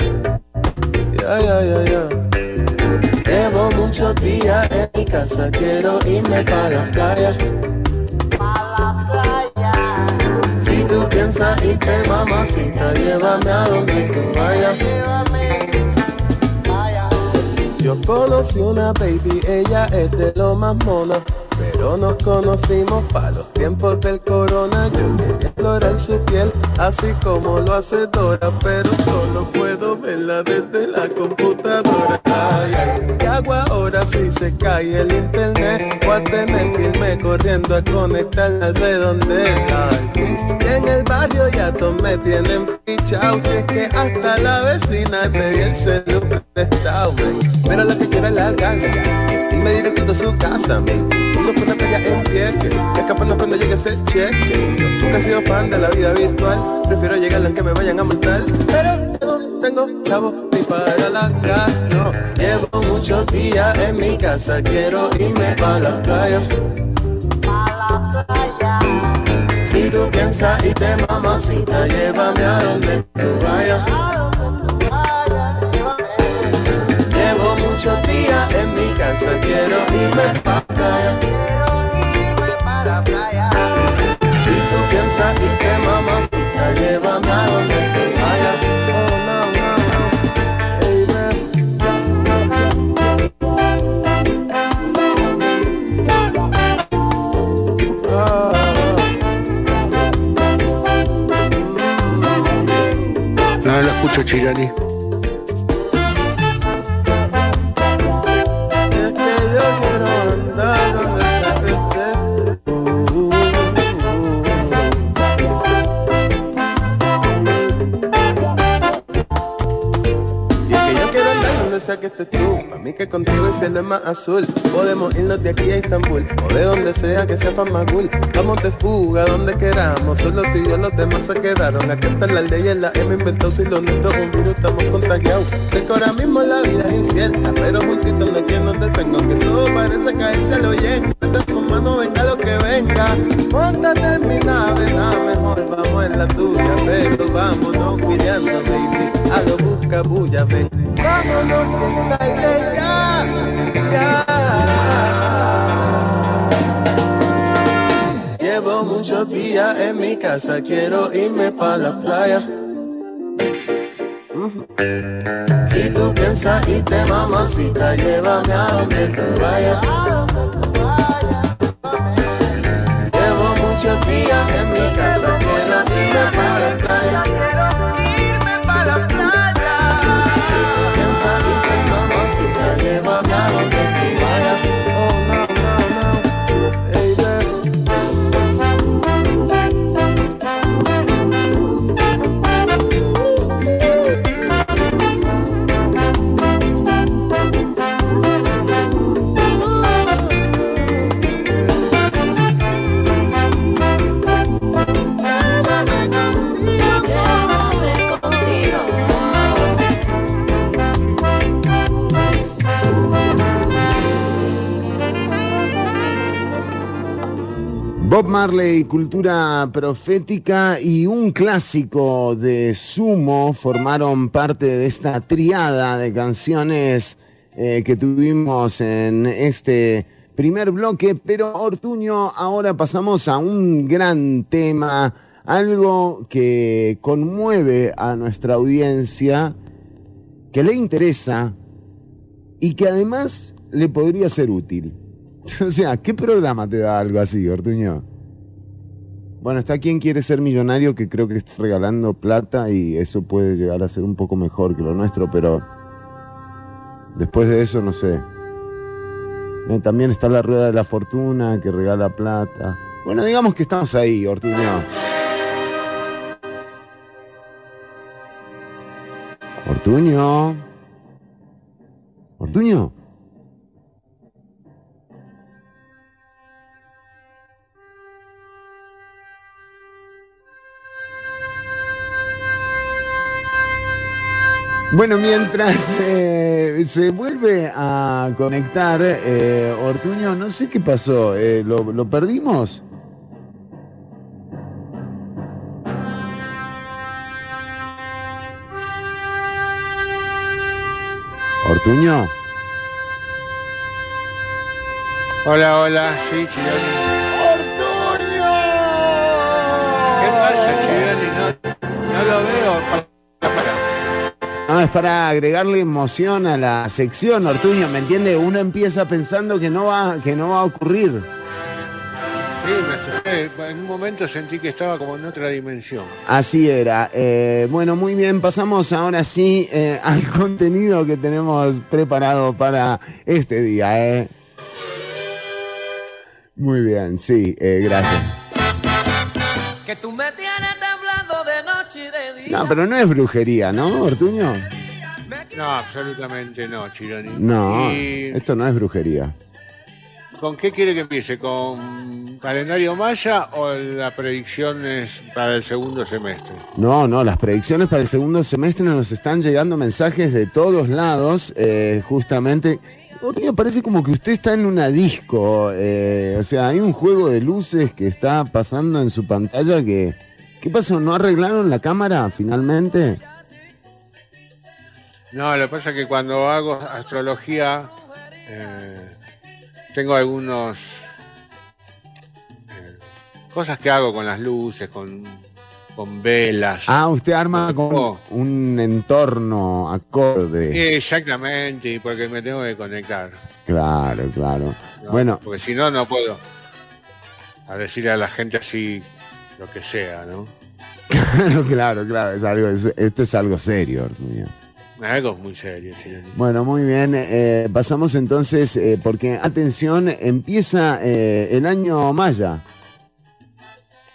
Ya, ya, ya, ya. Llevo muchos días en mi casa, quiero irme para la playa. Si tú piensas irte, mamacita, llévame a donde tú vayas. Yo conocí una baby, ella es de lo más mona. Pero nos conocimos para los tiempos del corona. Yo quería explorar su piel, así como lo hace Dora. Pero solo puedo verla desde la computadora. ¿Qué hago ahora si se cae el internet? Voy a tener que irme corriendo a conectar al redondela. Ay, y en el barrio ya todos me tienen fichado. Si es que hasta la vecina pedí el celular prestado. Pero lo que quiero es largarme. Y me directo a su casa, man. Playa en pie que escaparnos cuando llegue ese cheque. Nunca he sido fan de la vida virtual. Prefiero llegar aunque me vayan a multar. Pero no tengo clavos ni para la gas, no. Llevo muchos días en mi casa. Quiero irme para la playa. Si tú piensas irte, mamacita, llévame a donde tú vayas. Llevo muchos días en mi casa, quiero irme para No, no lo escucho, Chirani. Que estés tú. A mí que contigo el cielo más azul. Podemos irnos de aquí a Estambul. O de donde sea que sea Famagul. Vamos de fuga donde queramos. Solo tú y los demás se quedaron. Acá está la ley en la M inventó si lo nuestro es un virus estamos contagiados. Sé que ahora mismo la vida es incierta. Pero juntitos no hay quien nos detenga. Aunque todo parece caerse al oyen. Cuenta con mano, venga lo que venga. Móntate en mi nave, nada mejor. Vamos en la tuya, pero vámonos cuidando, baby. A lo busca bulla. Vámonos. Llevo muchos días en mi casa, quiero irme para la playa. Si tú piensas irte, mamacita, llévame a donde tú vayas. Llevo muchos días en mi casa, quiero irme para la playa. Marley, cultura profética y un clásico de Sumo formaron parte de esta triada de canciones eh, que tuvimos en este primer bloque. Pero Ortuño, ahora pasamos a un gran tema, algo que conmueve a nuestra audiencia, que le interesa y que además le podría ser útil. O sea, ¿qué programa te da algo así, Ortuño? Bueno, está quien quiere ser millonario que creo que está regalando plata y eso puede llegar a ser un poco mejor que lo nuestro, pero después de eso no sé. Eh, también está la rueda de la fortuna que regala plata. Bueno, digamos que estamos ahí, Ortuño. Ortuño. Ortuño. Bueno, mientras eh, se vuelve a conectar eh, Ortuño, no sé qué pasó, eh, ¿lo, perdimos? Ortuño. Hola, hola, sí. No, es para agregarle emoción a la sección, Ortuño, ¿me entiende? Uno empieza pensando que no va, que no va a ocurrir. Sí. En un momento sentí que estaba como en otra dimensión. Así era. Eh, bueno, muy bien, pasamos ahora sí eh, al contenido que tenemos preparado para este día. ¿eh? Muy bien, sí, eh, gracias. Que tú me tienes No, pero no es brujería, ¿no, Ortuño? No, absolutamente no, Chironi. No, ¿Y esto no es brujería. con qué quiere que empiece? ¿Con calendario maya o las predicciones para el segundo semestre? No, no, las predicciones para el segundo semestre nos están llegando mensajes de todos lados, eh, justamente. Ortuño, parece como que usted está en una disco, eh, o sea, hay un juego de luces que está pasando en su pantalla que... ¿Qué pasó? ¿No arreglaron la cámara finalmente? No, lo que pasa es que cuando hago astrología eh, tengo algunos eh, cosas que hago con las luces, con, con velas. Ah, usted arma con Oh. un entorno acorde. Exactamente, y porque me tengo que conectar. Claro, claro. ¿no? Bueno, Porque si no, no puedo a decir a la gente así lo que sea, ¿no? Claro, claro, claro. Es algo, es- esto es algo serio, Ortuño. Algo muy serio, Chironi. Bueno, muy bien. eh, pasamos entonces, eh, porque atención, empieza eh, el año maya.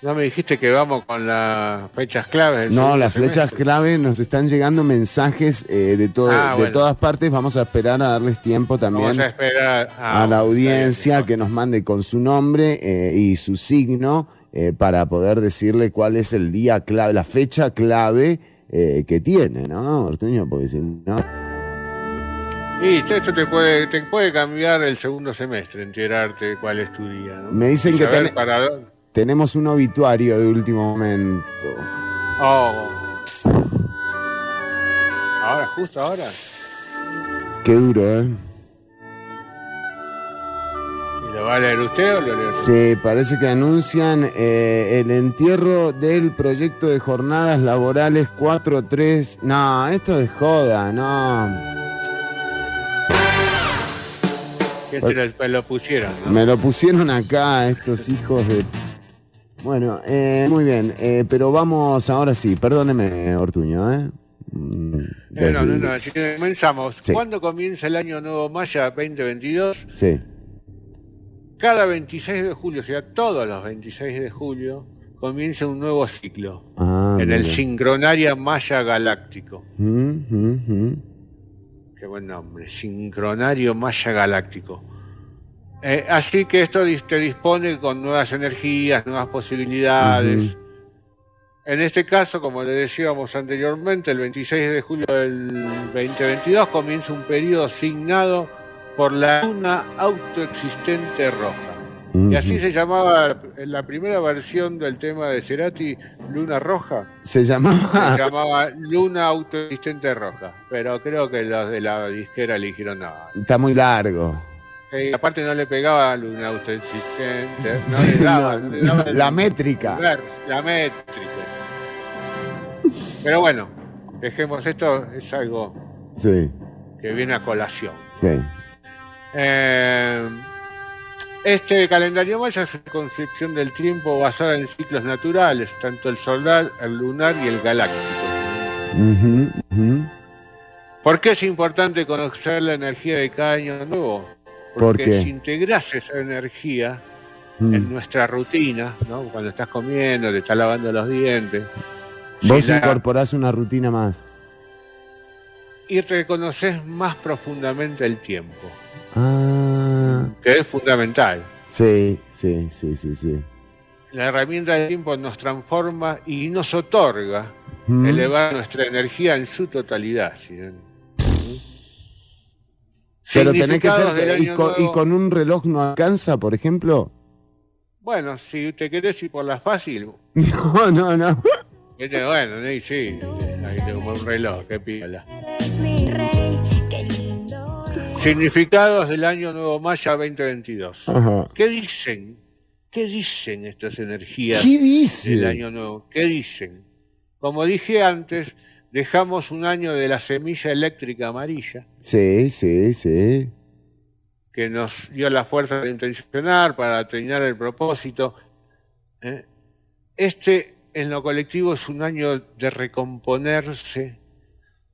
¿No me dijiste que vamos con las fechas claves? del No, las flechas semestre? clave nos están llegando mensajes eh, de, todo, Ah, de bueno. todas partes. Vamos a esperar a darles tiempo también Vamos a esperar a la audiencia que nos mande con su nombre eh, y su signo eh, para poder decirle cuál es el día clave, la fecha clave eh, que tiene, ¿no, Ortuño? Porque si no... Y esto te puede, te puede cambiar el segundo semestre, enterarte de cuál es tu día. ¿no? Me dicen Y que ten- para tenemos un obituario de último momento. Oh. Ahora, justo ahora. Qué duro, ¿eh? ¿Y lo va a leer usted o lo yo? Sí, parece que anuncian eh, el entierro del proyecto de jornadas laborales 4-3. No, esto es joda, no. Que se lo, me lo pusieron, ¿no? Me lo pusieron acá estos hijos de... Bueno, eh, muy bien, eh, pero vamos ahora sí, perdóneme, Ortuño, ¿eh? Mm, Eh, no, no, no, desde- así que comenzamos. Sí. ¿Cuándo comienza el año nuevo Maya 2022? Sí. Cada 26 de julio, o sea, todos los 26 de julio, comienza un nuevo ciclo Ah, en el. Sincronaria Maya Galáctico. Mm, mm, mm. Qué buen nombre, Sincronario Maya Galáctico. Eh, así que esto te dispone con nuevas energías, nuevas posibilidades. En este caso, como le decíamos anteriormente, el 26 de julio del 2022 comienza un periodo asignado por la luna autoexistente roja. Y así se llamaba en la primera versión del tema de Cerati, Luna Roja. Se llamaba... Se llamaba Luna Autoexistente Roja, pero creo que los de la disquera le dijeron no. Está muy largo. Aparte no le pegaba Luna Autoexistente, no le daba, no le daba el- La métrica. La métrica. Pero bueno, dejemos esto, es algo Sí, que viene a colación. sí. Eh, este calendario maya es una concepción del tiempo basada en ciclos naturales, tanto el solar, el lunar y el galáctico. ¿Por qué es importante conocer la energía de cada año nuevo? ¿Por Porque si integras esa energía Mm. en nuestra rutina, ¿no? cuando estás comiendo, te estás lavando los dientes, Vos si la- incorporás una rutina más. y reconoces más profundamente el tiempo, Ah, que es fundamental. sí, sí, sí, sí, sí. La herramienta del tiempo nos transforma y nos otorga Mm. elevar nuestra energía en su totalidad. ¿sí? Pero tenés que ser... Y con, y con un reloj no alcanza, por ejemplo? Bueno, si te querés ir por la fácil, No, no, no. bueno, sí, sí, ahí tengo un reloj, qué piola. Significados del año nuevo Maya 2022. Ajá. ¿Qué dicen? ¿Qué dicen estas energías del año nuevo? ¿Qué dicen? Como dije antes, dejamos un año de la semilla eléctrica amarilla Sí, sí, sí. que nos dio la fuerza de intencionar para terminar el propósito. ¿eh? Este, en lo colectivo, es un año de recomponerse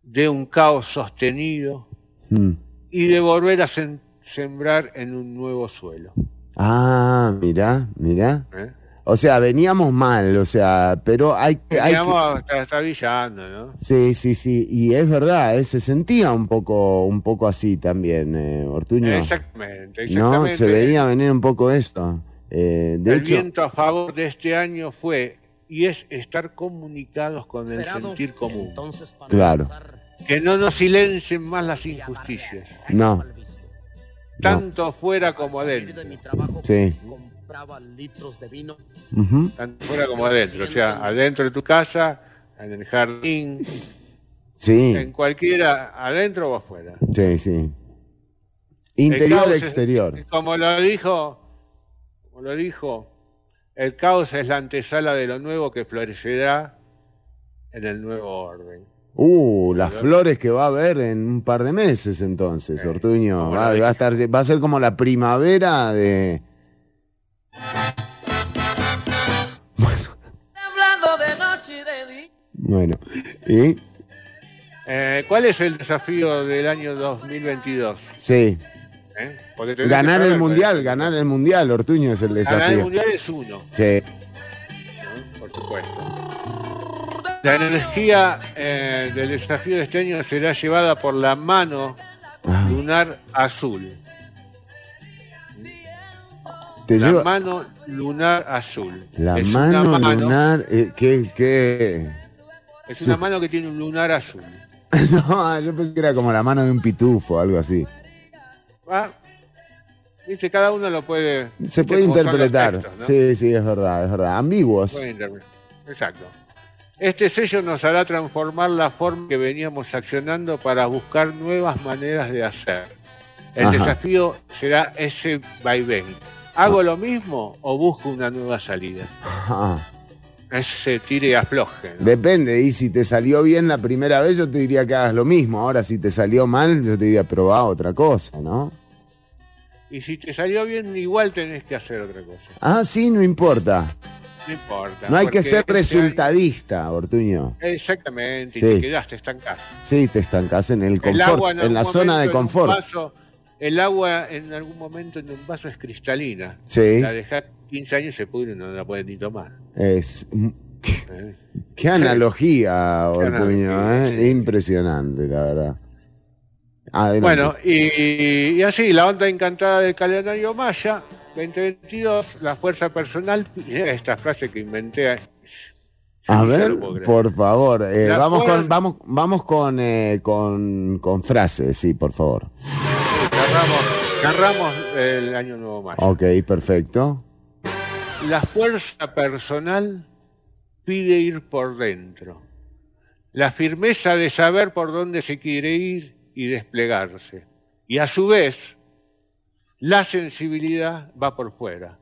de un caos sostenido Mm. Y de volver a sem- sembrar en un nuevo suelo. Ah, mirá, mirá. ¿eh? O sea, veníamos mal, o sea, pero hay que... hay que- Veníamos tra- trastabillando, ¿no? Sí, sí, sí, y es verdad, eh, se sentía un poco, un poco así también, eh, Ortuño. Exactamente, No, exactamente. se veía venir un poco esto. Eh, de el hecho, viento a favor de este año fue y es estar comunicados con el sentir común. claro, Que no nos silencien más las injusticias, no, no, tanto fuera como adentro. sí. Ujú. Tanto fuera como adentro. O sea, adentro de tu casa, en el jardín, Sí, en cualquiera, adentro o afuera. sí, sí. El Interior, es- exterior. como lo dijo, como lo dijo, el caos es la antesala de lo nuevo que florecerá en el nuevo orden. Uh, las flores que va a haber en un par de meses entonces, Ortuño. como Va, a estar, va a ser como la primavera de... Bueno, ¿y? Eh, ¿Cuál es el desafío del año 2022? Sí. ¿Eh? Ganar el mundial, ganar el mundial, Ortuño es el Ganar el desafío. mundial es uno, Sí. por supuesto. La energía eh, del desafío de este año será llevada por la mano Ah. lunar azul. Te la lleva mano lunar azul. la Es mano mano- lunar. eh, ¿Qué? qué? Es una mano que tiene un lunar azul. no, yo pensé que era como la mano de un pitufo, algo así. Ah, Viste, cada uno lo puede. Se puede interpretar. textos, ¿no? Sí, sí, es verdad, es verdad. Ambiguos. Exacto. Este sello nos hará transformar la forma que veníamos accionando para buscar nuevas maneras de hacer. El Ajá. desafío será ese vaivén. ¿Hago lo mismo o busco una nueva salida? Ah, Ese tire y afloje. ¿no? depende, y si te salió bien la primera vez, yo te diría que hagas lo mismo. Ahora, si te salió mal, yo te diría probá otra cosa, ¿no? Y si te salió bien, igual tenés que hacer otra cosa. Ah, sí, no importa. No importa. No hay que ser este resultadista, Ortuño. Exactamente, y Sí. te quedaste estancado. Sí, te estancás en el El confort, agua en, la zona de confort. vaso- el agua en algún momento en un vaso es cristalina. Sí. La dejás 15 años y se pudre y no la puedes ni tomar. Es, ¿eh? qué analogía, Ortuño, ¿eh? Impresionante, la verdad. Adelante. Bueno, y, y así, la onda encantada del calendario maya, 2022, la fuerza personal, esta frase que inventé. A ver, por favor, eh, vamos, fuerza- con, vamos, vamos con, eh, con, con frases, sí, por favor. Cerramos, cerramos el año nuevo maya. Ok, perfecto. La fuerza personal pide ir por dentro. La firmeza de saber por dónde se quiere ir y desplegarse. Y a su vez, la sensibilidad va por fuera.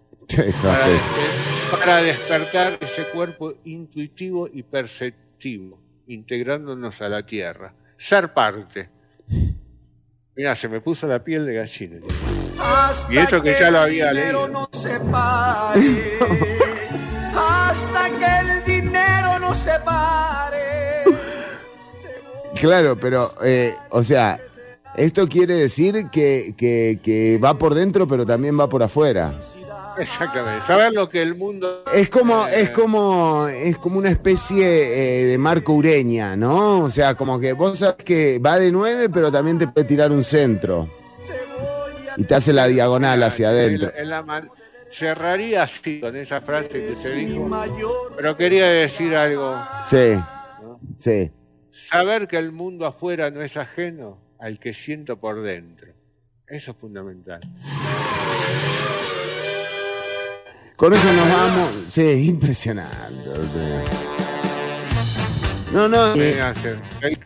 Para, despertar ese cuerpo intuitivo y perceptivo, integrándonos a la tierra. Ser parte. Mira, se me puso la piel de gallina. Y eso que ya lo había leído. no se pare, hasta que el Claro, pero, eh, o sea, esto quiere decir que, que, que va por dentro, pero también va por afuera. Exactamente. Saber lo que el mundo. Es como, es como, es como una especie eh, de Marco Ureña, ¿no? O sea, como que vos sabés que va de nueve, pero también te puede tirar un centro. Y te hace la diagonal hacia adentro. En la Cerraría así con esa frase que usted dijo. Pero quería decir algo. Sí, sí. Saber que el mundo afuera no es ajeno al que siento por dentro. Eso es fundamental. Con eso nos vamos. Sí, impresionante. No, no,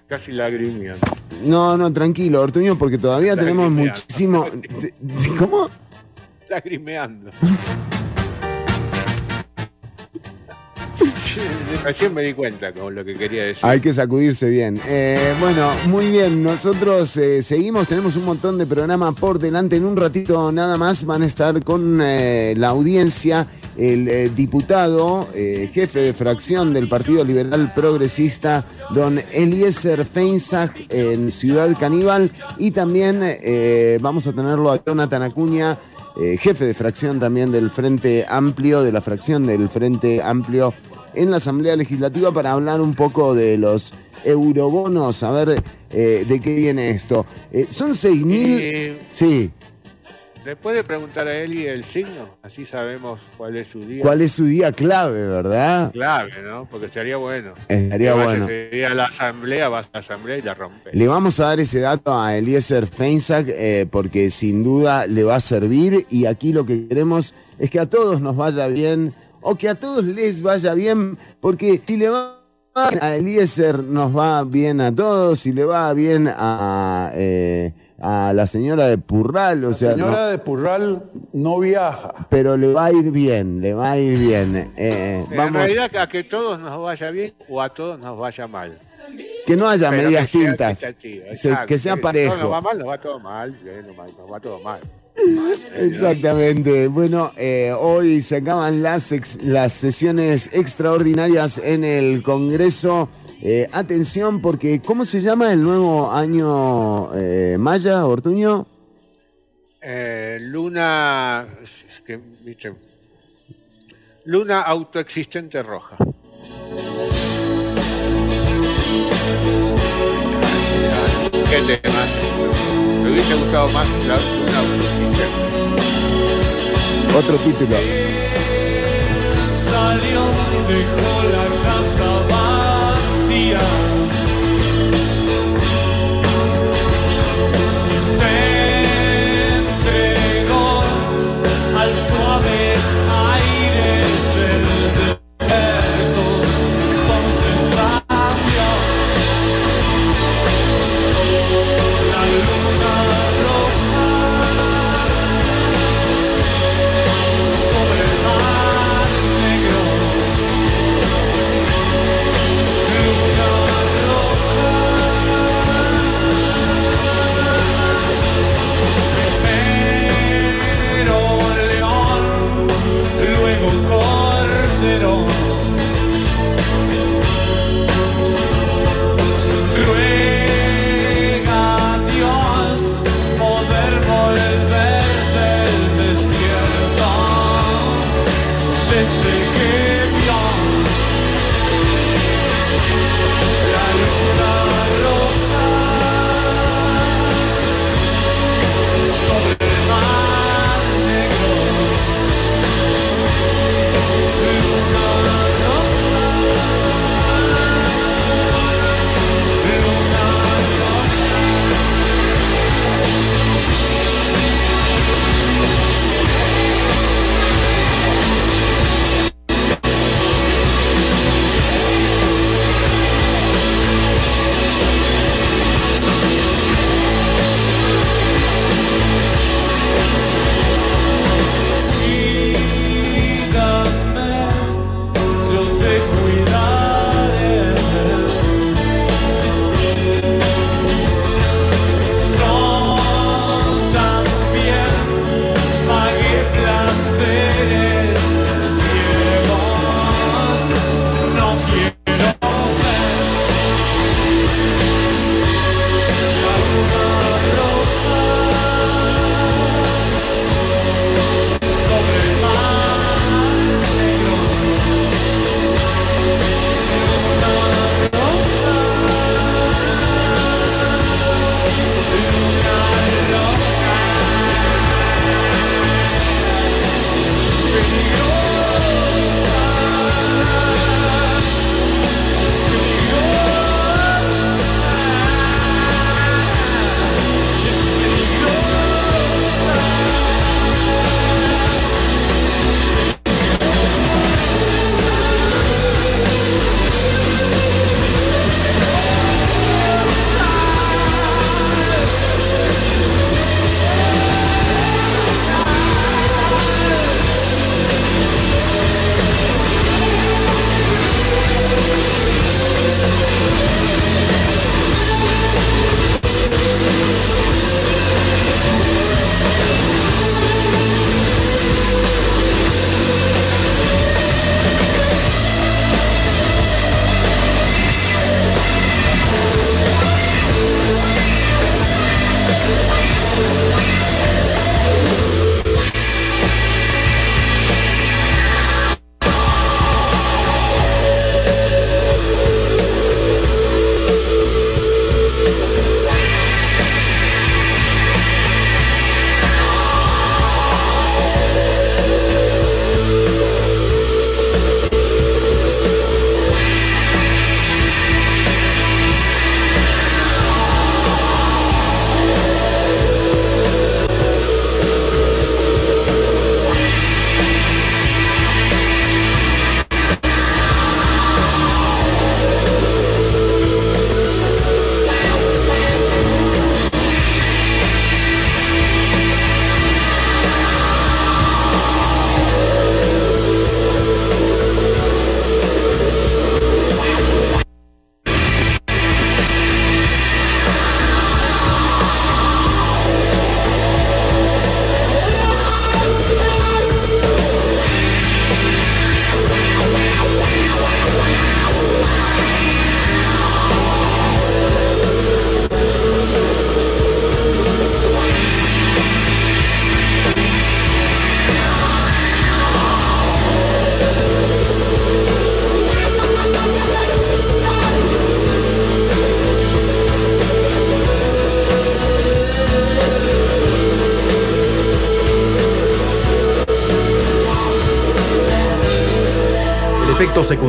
casi lagrimeando. no, no, tranquilo, Ortuño, porque todavía tenemos muchísimo. ¿Cómo? Lagrimeando. Recién me di cuenta con lo que quería decir. Hay que sacudirse bien. Eh, bueno, muy bien. Nosotros eh, seguimos, tenemos un montón de programas por delante. En un ratito nada más van a estar con eh, la audiencia el diputado, jefe de fracción del Partido Liberal Progresista, don Eliezer Feinzag en Ciudad Caníbal. Y también vamos a tenerlo a Jonathan Acuña. Eh, jefe de fracción también del Frente Amplio, de la fracción del Frente Amplio en la Asamblea Legislativa para hablar un poco de los eurobonos, a ver eh, de qué viene esto. Eh, son 6.000... Eh, Sí, ¿Le puede preguntar a Eli el signo? Así sabemos cuál es su día. ¿cuál es su día clave, verdad? Clave, ¿no? Porque estaría bueno. Estaría bueno. ese a la asamblea, vas a la asamblea y la rompe. Le vamos a dar ese dato a Eliezer Feinsack eh, porque sin duda le va a servir y aquí lo que queremos es que a todos nos vaya bien o que a todos les vaya bien porque si le va a Eliezer nos va bien a todos, si le va bien a, eh, a la señora de Purral, o sea, Señora no- de Purral no viaja. pero le va a ir bien, le va a ir bien. Eh, En vamos, realidad, a que todos nos vaya bien o a todos nos vaya mal. que no haya Pero medias tintas, Se- que sea Si parejo. todo nos va mal, nos va todo mal, nos va todo mal. Exactamente. Bueno, eh, hoy se acaban las, ex- las sesiones extraordinarias en el Congreso. Eh, atención, porque ¿cómo se llama el nuevo año eh, Maya, Ortuño? Eh, luna. es que, viste, luna autoexistente roja. Qué temas. Me hubiese gustado más la luna autoexistente. Otro título. Salió y dejó la casa Yeah.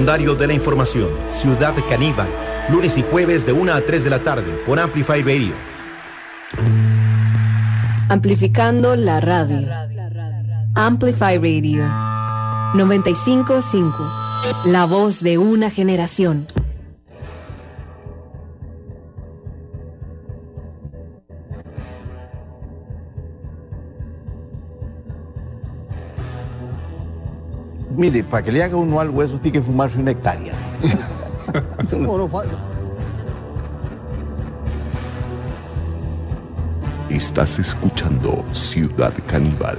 Secundario de la información. Ciudad Caníbal. Lunes y jueves de 1 a 3 de la tarde por Amplify Radio. Amplificando la radio. Amplify Radio. 955. La voz de una generación. Mire, para que le haga uno algo eso tiene que fumarse una hectárea. No, no falta. Estás escuchando Ciudad Caníbal.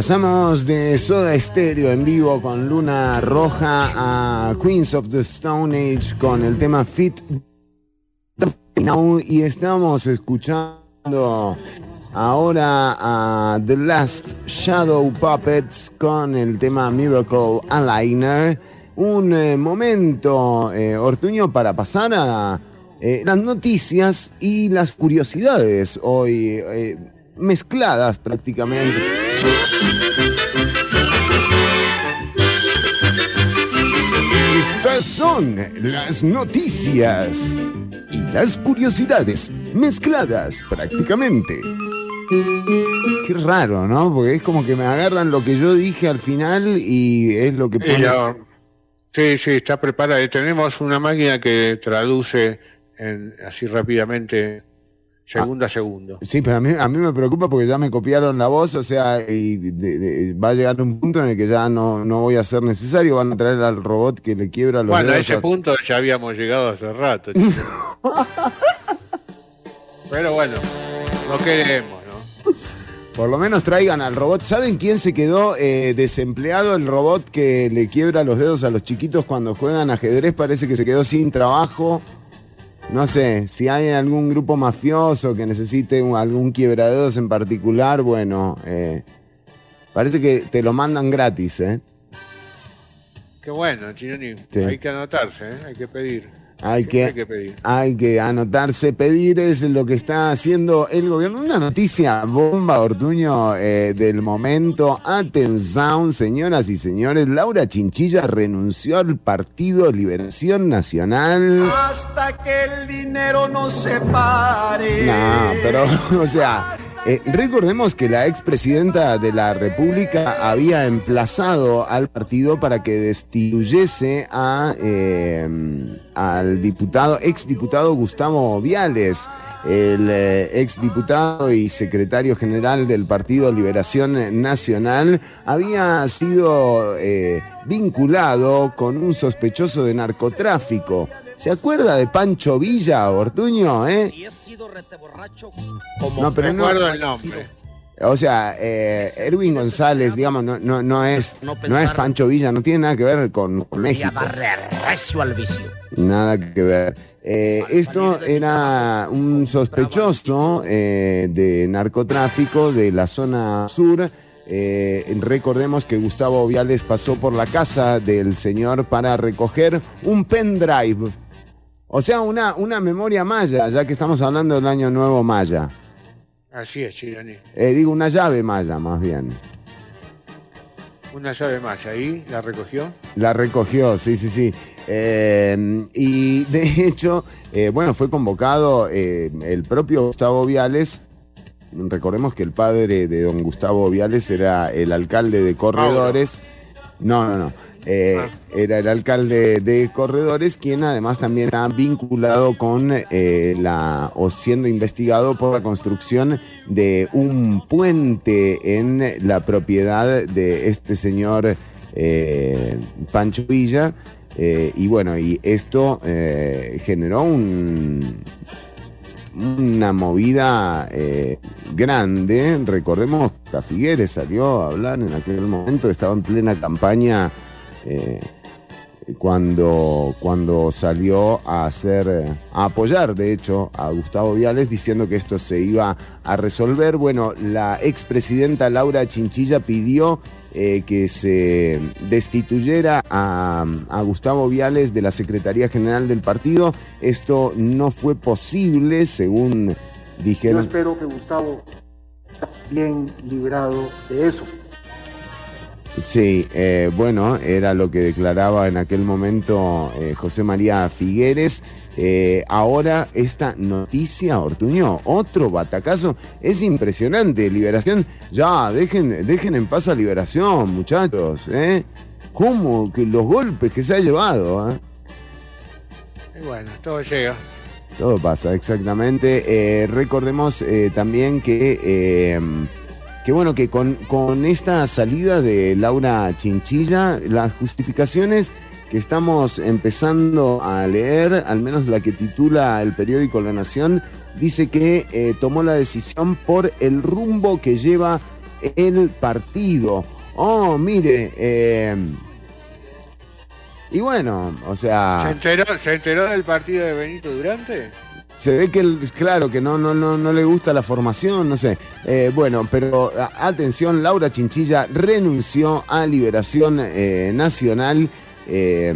Pasamos de Soda Stereo en vivo con Luna Roja a Queens of the Stone Age con el tema Fit Now y estamos escuchando ahora a The Last Shadow Puppets con el tema Miracle Aligner. Un eh, momento, eh, Ortuño, para pasar a eh, las noticias y las curiosidades hoy mezcladas prácticamente. Estas son las noticias y las curiosidades mezcladas prácticamente. Qué raro, ¿no? Porque es como que me agarran lo que yo dije al final y es lo que pone- sí, sí, está preparada. Tenemos una máquina que traduce en- así rápidamente, segundo a segundo. Sí, pero a mí, a mí me preocupa porque ya me copiaron la voz, o sea, y de- de- va a llegar un punto en el que ya no, no voy a ser necesario, van a traer al robot que le quiebra los Bueno, a ese a- punto ya habíamos llegado hace rato. Pero bueno, no queremos, ¿no? Por lo menos traigan al robot. ¿Saben quién se quedó eh, desempleado? El robot que le quiebra los dedos a los chiquitos cuando juegan ajedrez parece que se quedó sin trabajo. No sé, si hay algún grupo mafioso que necesite un- algún quiebradedos en particular, bueno, eh, parece que te lo mandan gratis, ¿eh? Qué bueno, Chironi. Sí. Hay que anotarse, ¿eh? hay que pedir. Hay que, hay que pedir. hay que anotarse, pedir es lo que está haciendo el gobierno. Una noticia bomba, Ortuño, eh, del momento. Atención, señoras y señores. Laura Chinchilla renunció al Partido Liberación Nacional. Hasta que el dinero nos separe. No, pero, o sea, eh, recordemos que la expresidenta de la República había emplazado al partido para que destituyese a, eh, al diputado, exdiputado Gustavo Viales, el eh, exdiputado y secretario general del Partido Liberación Nacional, había sido eh, vinculado con un sospechoso de narcotráfico. ¿Se acuerda de Pancho Villa, Ortuño, eh? No, pero no. Recuerdo el nombre. O sea, eh, Erwin González, digamos, no, no, no es, no es Pancho Villa, no tiene nada que ver con, con México. Nada que ver. Eh, esto era un sospechoso eh, de narcotráfico de la zona sur. Eh, recordemos que Gustavo Viales pasó por la casa del señor para recoger un pendrive. O sea, una, una memoria maya, ya que estamos hablando del año nuevo maya. Así es, Chironi. Eh, digo, una llave maya, más bien. Una llave más. Ahí la recogió. La recogió, sí, sí, sí. Eh, y de hecho, eh, bueno, fue convocado eh, el propio Gustavo Viales. Recordemos que el padre de don Gustavo Viales era el alcalde de Corredores. No, no, no. Eh, Era el alcalde de Corredores, quien además también está vinculado con eh, la, o siendo investigado por la construcción de un puente en la propiedad de este señor eh, Pancho Villa. Y bueno, y esto generó un, una movida grande. Recordemos que Figueres salió a hablar en aquel momento, estaba en plena campaña eh, cuando, cuando salió a hacer, a apoyar, de hecho, a Gustavo Viales diciendo que esto se iba a resolver. Bueno, la expresidenta Laura Chinchilla pidió eh, que se destituyera a, Gustavo Viales de la Secretaría General del partido. Esto no fue posible, según Yo dijeron. espero que Gustavo está bien librado de eso. Sí, eh, bueno, era lo que declaraba en aquel momento eh, José María Figueres. Eh, ahora esta noticia, Ortuño, otro batacazo, es impresionante. Liberación, ya, dejen, dejen en paz a Liberación, muchachos. ¿eh? ¿Cómo que los golpes que se ha llevado? ¿eh? Y bueno, todo llega. Todo pasa, exactamente. Recordemos también que, que bueno, que con, con esta salida de Laura Chinchilla, las justificaciones que estamos empezando a leer, al menos la que titula el periódico La Nación, dice que eh, tomó la decisión por el rumbo que lleva el partido. Oh, mire, eh, y bueno, o sea... ¿Se enteró, ¿Se enteró del partido de Benito Durante? Se ve que, claro, que no, no, no, no le gusta la formación, no sé. Eh, bueno, pero atención, Laura Chinchilla renunció a Liberación eh, Nacional. Eh,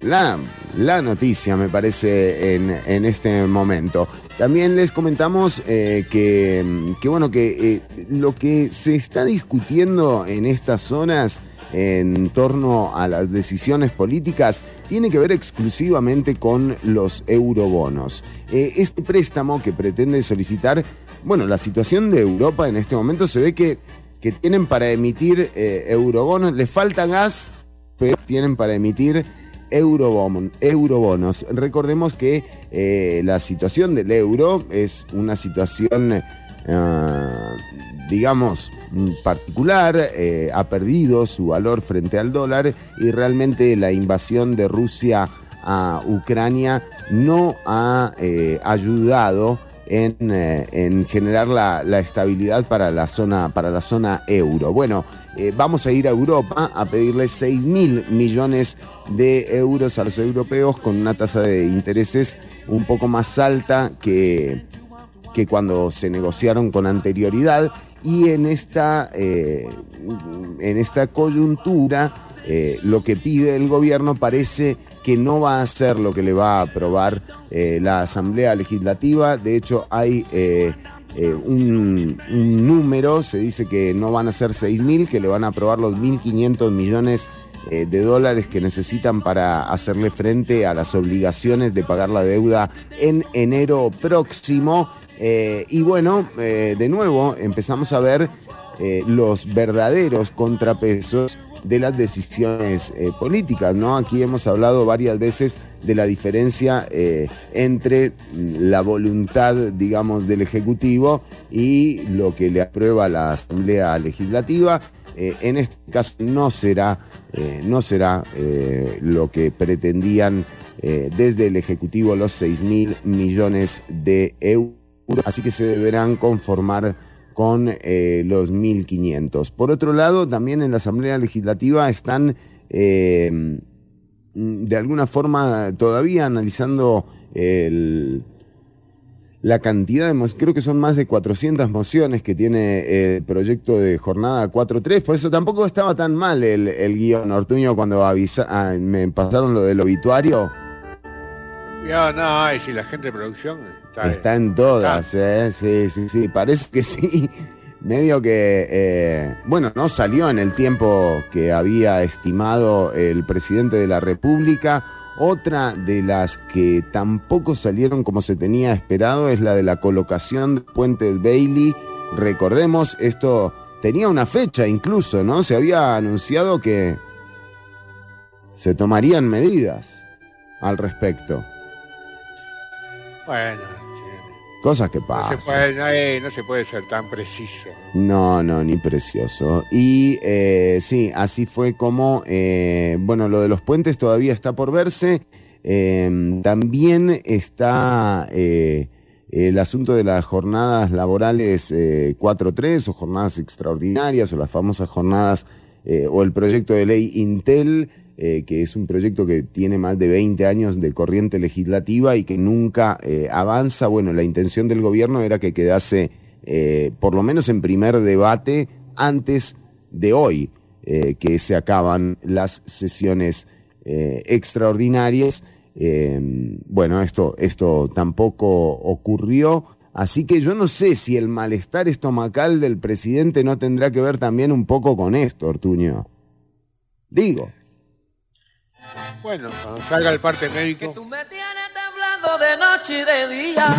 la, la noticia, me parece, en, en este momento. También les comentamos eh, que, que, bueno, que lo que se está discutiendo en estas zonas en torno a las decisiones políticas tiene que ver exclusivamente con los eurobonos. Eh, este préstamo que pretende solicitar, bueno, la situación de Europa en este momento se ve que, que tienen para emitir eh, eurobonos, les falta gas, pero tienen para emitir eurobon- eurobonos. Recordemos que eh, la situación del euro es una situación, digamos, particular, eh, ha perdido su valor frente al dólar y realmente la invasión de Rusia a Ucrania no ha eh, ayudado en, eh, en generar la, estabilidad para la zona, para la zona euro. Bueno, vamos a ir a Europa a pedirle 6 mil millones de euros a los europeos con una tasa de intereses un poco más alta que, que cuando se negociaron con anterioridad y en esta, eh, en esta coyuntura eh, lo que pide el gobierno parece que no va a ser lo que le va a aprobar eh, la Asamblea Legislativa. De hecho, hay un, un número, se dice que no van a ser 6.000, que le van a aprobar los 1.500 millones de dólares que necesitan para hacerle frente a las obligaciones de pagar la deuda en enero próximo. Eh, y bueno, eh, de nuevo empezamos a ver eh, los verdaderos contrapesos de las decisiones políticas, ¿no? Aquí hemos hablado varias veces de la diferencia entre la voluntad, digamos, del Ejecutivo y lo que le aprueba la Asamblea Legislativa. En este caso no será, no será lo que pretendían desde el Ejecutivo los 6 mil millones de euros, así que se deberán conformar con eh, los 1.500. Por otro lado, también en la Asamblea Legislativa están eh, de alguna forma todavía analizando la cantidad de creo que son más de 400 mociones que tiene el proyecto de jornada 4.3, por eso tampoco estaba tan mal el, guion, Ortuño, cuando ah, me pasaron lo del obituario. Ya, no, y la gente de producción está, Está en todas, ¿eh? Sí, sí, sí, parece que sí. Medio que, eh, bueno, no salió en el tiempo que había estimado el presidente de la República. Otra de las que tampoco salieron como se tenía esperado es la de la colocación de puentes Bailey. Recordemos, esto tenía una fecha incluso, ¿no? Se había anunciado que se tomarían medidas al respecto. Bueno, Cosas que No se, pasan. puede, no, eh, no se puede ser tan preciso. No, no, ni precioso. Y eh, sí, así fue como, eh, bueno, lo de los puentes todavía está por verse. Eh, también está eh, el asunto de las jornadas laborales eh, 4-3 o jornadas extraordinarias o las famosas jornadas o el proyecto de ley Intel, eh, que es un proyecto que tiene más de 20 años de corriente legislativa y que nunca eh, avanza. Bueno, la intención del gobierno era que quedase eh, por lo menos en primer debate antes de hoy, que se acaban las sesiones extraordinarias. Eh, bueno, esto, esto tampoco ocurrió. Así que yo no sé si el malestar estomacal del presidente no tendrá que ver también un poco con esto, Ortuño. Digo. Bueno, cuando salga el parte médico. Hablando de noche y de día.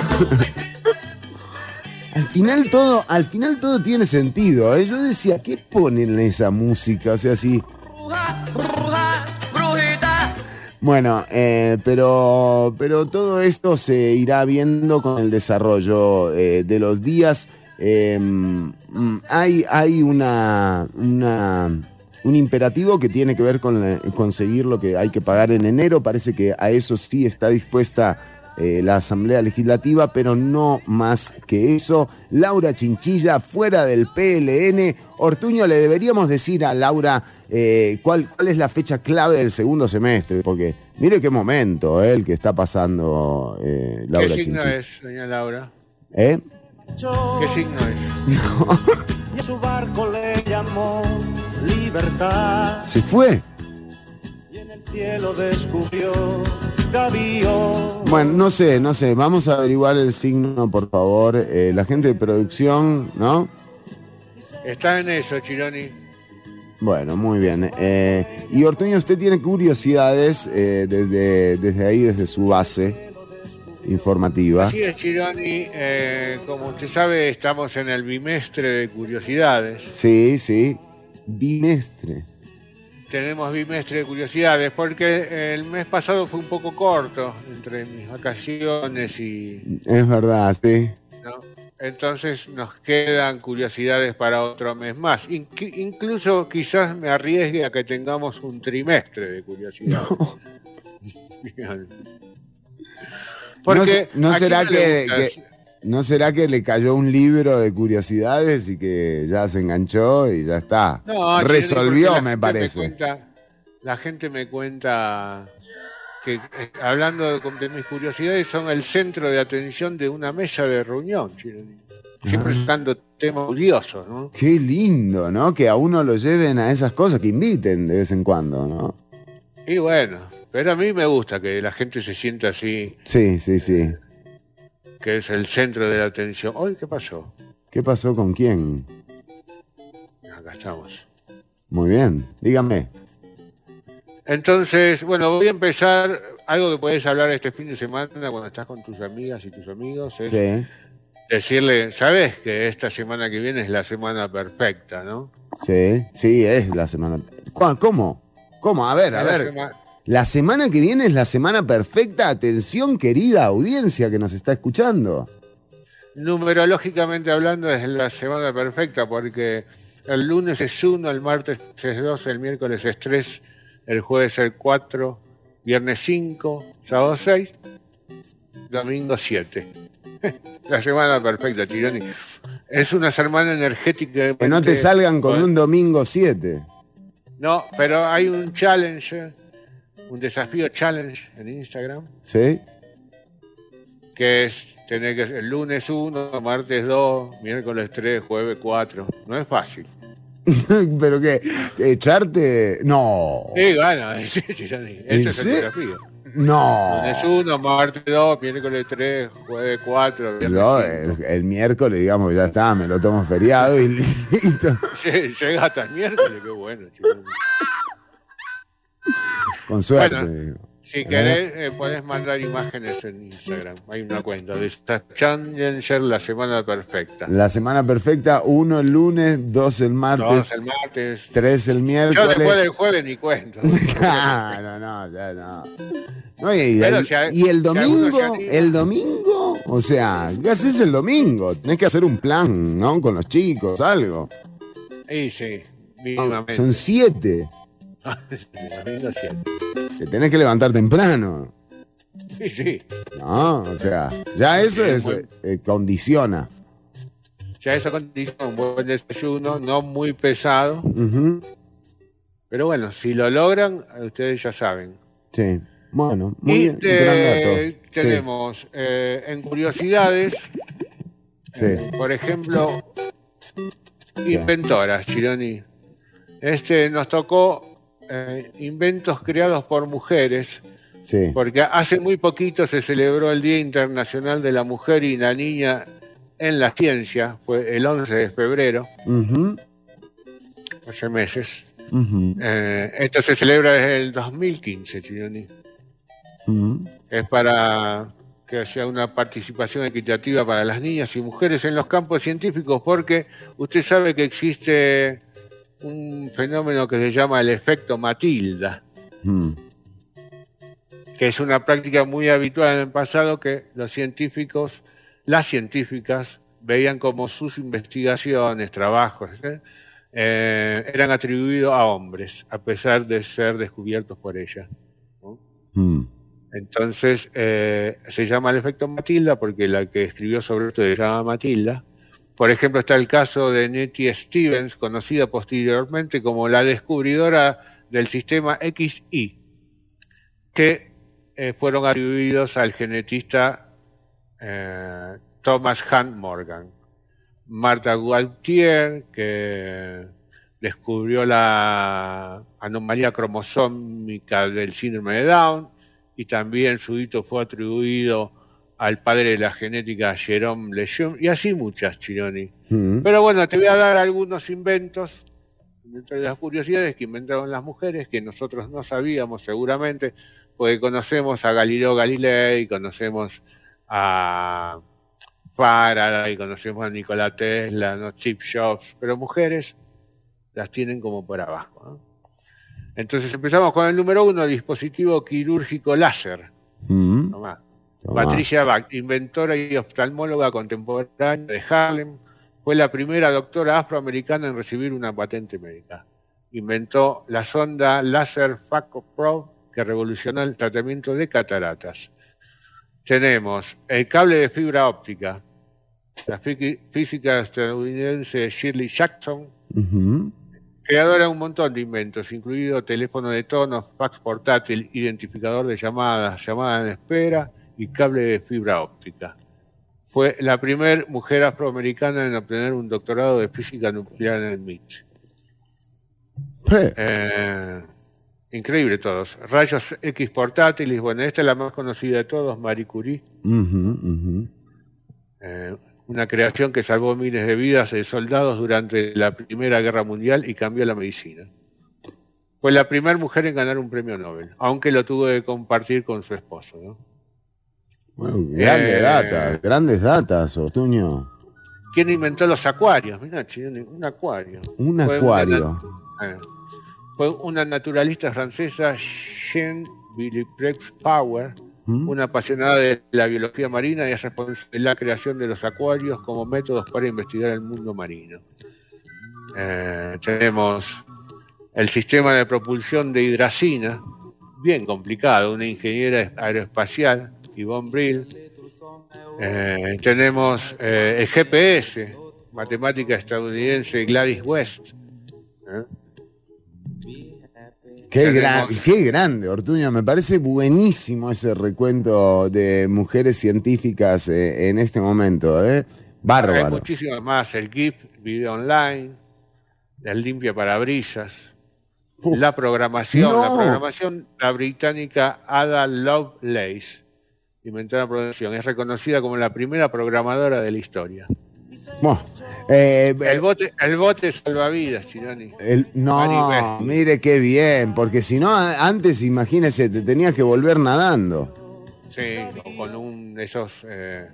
Al final todo, al final todo tiene sentido. ¿eh? Yo decía, ¿qué ponen esa música? O sea, sí. Bueno, eh, pero, pero todo esto se irá viendo con el desarrollo eh, de los días. Eh, mm, hay hay una, una- un imperativo que tiene que ver con la- conseguir lo que hay que pagar en enero. Parece que a eso sí está dispuesta eh, la Asamblea Legislativa, pero no más que eso. Laura Chinchilla, fuera del PLN. Ortuño, le deberíamos decir a Laura eh, cuál, cuál es la fecha clave del segundo semestre, porque mire qué momento eh, el que está pasando eh, Laura ¿Qué signo Chinchilla. es, doña Laura? ¿Eh? ¿Qué signo es? Y a su barco le llamó libertad. ¿Se fue? El cielo descubrió Gavío. Bueno, no sé, no sé. Vamos a averiguar el signo, por favor. Eh, la gente de producción, ¿no? Está en eso, Chironi. Bueno, muy bien. Eh, y Ortuño, usted tiene curiosidades eh, desde, desde ahí, desde su base informativa. Así es, Chironi. eh, como usted sabe, estamos en el bimestre de curiosidades. Sí, sí. Bimestre. Tenemos bimestre de curiosidades porque el mes pasado fue un poco corto entre mis vacaciones y... Es verdad, sí. ¿no? Entonces nos quedan curiosidades para otro mes más. Inc- incluso quizás me arriesgue a que tengamos un trimestre de curiosidades. No, se- no ¿a quién será que- no será que le cayó un libro de curiosidades y que ya se enganchó y ya está. No, Resolvió, la me parece. cuenta- la gente me cuenta que eh, hablando de, de mis curiosidades son el centro de atención de una mesa de reunión. Siempre Ah. sacando temas curiosos, ¿no? Qué lindo, ¿no? Que a uno lo lleven a esas cosas, que inviten de vez en cuando, ¿no? Y bueno, pero a mí me gusta que la gente se sienta así, Sí, sí, sí. Que es el centro de la atención. Hoy, ¿qué pasó? ¿Qué pasó con quién? Acá estamos. Muy bien, dígame. Entonces, bueno, voy a empezar. Algo que puedes hablar este fin de semana cuando estás con tus amigas y tus amigos es Sí, decirle, sabes que esta semana que viene es la semana perfecta, ¿no? sí, sí, es la semana. ¿Cu- ¿Cómo? ¿Cómo? A ver, a Es ver. La semana que viene es la semana perfecta. Atención, querida audiencia que nos está escuchando. Numerológicamente hablando es la semana perfecta porque el lunes es 1, el martes es 2, el miércoles es 3, el jueves es 4, viernes 5, sábado 6, domingo 7. La semana perfecta, Tironi. Es una semana energética. Que no te salgan con un domingo 7. No, pero hay un challenge, un desafío challenge en Instagram, ¿Sí? que es tener que el lunes 1, martes 2, miércoles 3, jueves 4. No es fácil. ¿Pero qué? ¿Echarte? No. Sí, bueno. ¿En Ese es el desafío. No. Lunes 1, martes 2, miércoles 3, jueves 4, viernes Yo 5. el, el miércoles, digamos, ya está, me lo tomo feriado y listo. Llega hasta el miércoles, qué bueno. Tironi. Con suerte. Bueno, Si querés, eh, podés mandar imágenes en Instagram. Hay una cuenta de esta Challenger La Semana Perfecta. La semana perfecta, uno el lunes, dos el martes, Dos el martes. tres el Yo miércoles. después del jueves ni cuento. Claro, no, ya no. No, y, Pero si hay- y el domingo, el domingo, o sea, ¿qué haces el domingo? Tenés que hacer un plan, ¿no? Con los chicos, algo. Y sí, mínimamente. Son siete. Te tenés que levantar temprano. Sí, sí. No, o sea, ya eso Sí, es, muy- eh, condiciona. Ya eso condiciona un buen desayuno, no muy pesado. Pero bueno, si lo logran, ustedes ya saben. Sí. Bueno, muy y bien. Sí, tenemos eh, en curiosidades, sí. por ejemplo, inventoras, Chironi. Este nos tocó eh, inventos creados por mujeres, sí. porque hace muy poquito se celebró el Día Internacional de la Mujer y la Niña en la Ciencia, fue el 11 de febrero, Ujú, hace meses. Eh, esto se celebra desde el 2015, Chironi. ujú. es para que sea una participación equitativa para las niñas y mujeres en los campos científicos, porque usted sabe que existe un fenómeno que se llama el efecto Matilda, Mm. que es una práctica muy habitual en el pasado que los científicos, las científicas, veían como sus investigaciones, trabajos, ¿eh? Eh, eran atribuidos a hombres, a pesar de ser descubiertos por ellas. Mm. Entonces eh, se llama el efecto Matilda porque la que escribió sobre esto se llama Matilda. Por ejemplo, está el caso de Nettie Stevens, conocida posteriormente como la descubridora del sistema XY, que eh, fueron atribuidos al genetista eh, Thomas Hunt Morgan. Marta Gualtier, que descubrió la anomalía cromosómica del síndrome de Down, y también su hito fue atribuido al padre de la genética Jerome Lejeune, y así muchas, Chironi. Mm. Pero bueno, te voy a dar algunos inventos, entre las curiosidades que inventaron las mujeres, que nosotros no sabíamos seguramente, porque conocemos a Galileo Galilei, conocemos a Faraday, conocemos a Nikola Tesla, ¿no? Chip Jobs, pero mujeres las tienen como por abajo. ¿no? Entonces empezamos con el número uno, dispositivo quirúrgico láser. Tomá. Patricia Bach, inventora y oftalmóloga contemporánea de Harlem, fue la primera doctora afroamericana en recibir una patente médica. Inventó la sonda láser Phaco Pro que revolucionó el tratamiento de cataratas. Tenemos el cable de fibra óptica. La fí- física estadounidense Shirley Jackson, creadora de un montón de inventos, incluido teléfono de tono, fax portátil, identificador de llamadas, llamada en espera y cable de fibra óptica. Fue la primera mujer afroamericana en obtener un doctorado de física nuclear en el MIT. Eh, increíble todos. Rayos X portátiles, bueno, esta es la más conocida de todos, Marie Curie. Eh, una creación que salvó miles de vidas de soldados durante la Primera Guerra Mundial y cambió la medicina. Fue la primera mujer en ganar un premio Nobel, aunque lo tuvo que compartir con su esposo. ¿no? Bueno, grandes Eh, datas, grandes datas, Otuño. ¿Quién inventó los acuarios? Mirá, un acuario. Un Fue acuario. Una, eh, fue una naturalista francesa, Jean Villeprex Power, ¿Mm? una apasionada de la biología marina y es responsable de la creación de los acuarios como métodos para investigar el mundo marino. Eh, tenemos el sistema de propulsión de hidracina, bien complicado, una ingeniera aeroespacial, Yvonne Brill. Eh, tenemos eh, el GPS, matemática estadounidense Gladys West. ¿eh? Qué, gran- qué grande, Ortuño. Me parece buenísimo ese recuento de mujeres científicas eh, en este momento. ¿eh? Hay Bárbaro. muchísimas más, el GIF, video online, el limpia parabrisas, la programación, la programación, la británica Ada Lovelace, inventó la programación, es reconocida como la primera programadora de la historia. Bueno, eh, El bote, el bote salvavidas, Chironi. el- no, mire qué bien, porque si no, antes, imagínese, te tenías que volver nadando. Sí, con un de esos eh,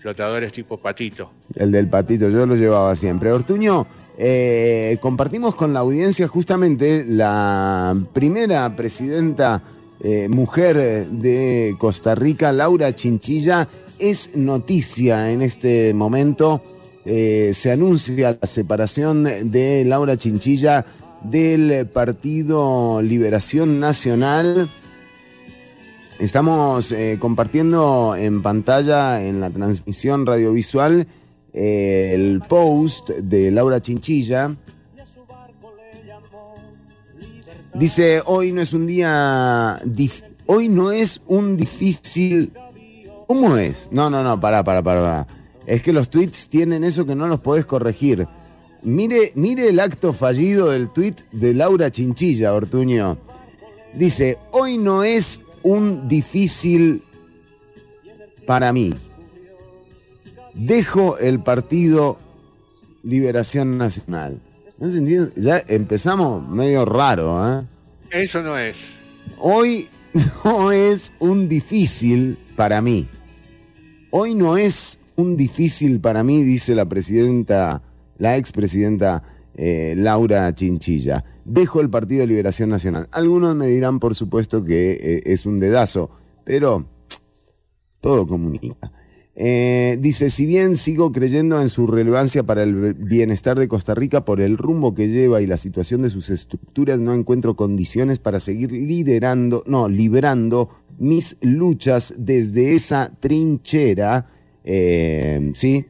flotadores tipo patito. El del patito, yo lo llevaba siempre. Ortuño, eh, compartimos con la audiencia justamente la primera presidenta eh, mujer de Costa Rica, Laura Chinchilla, es noticia en este momento. Eh, se anuncia la separación de Laura Chinchilla del Partido Liberación Nacional. Estamos eh, compartiendo en pantalla, en la transmisión radiovisual, eh, el post de Laura Chinchilla. Dice, hoy no es un día... hoy no es un difícil... ¿Cómo es? No, no, no, para, para, para. Es que los tweets tienen eso que no los podés corregir. Mire, mire el acto fallido del tweet de Laura Chinchilla, Ortuño. Dice, hoy no es un difícil para mí. Dejo el partido Liberación Nacional. ¿No se entiende? Ya empezamos medio raro, ¿eh? Eso no es. Hoy no es un difícil para mí. Hoy no es un difícil para mí, dice la presidenta, la expresidenta eh, Laura Chinchilla. Dejo el Partido de Liberación Nacional. Algunos me dirán, por supuesto, que eh, es un dedazo, pero todo comunica. Eh, dice, si bien sigo creyendo en su relevancia para el bienestar de Costa Rica por el rumbo que lleva y la situación de sus estructuras, no encuentro condiciones para seguir liderando, no, librando mis luchas desde esa trinchera, eh, ¿sí?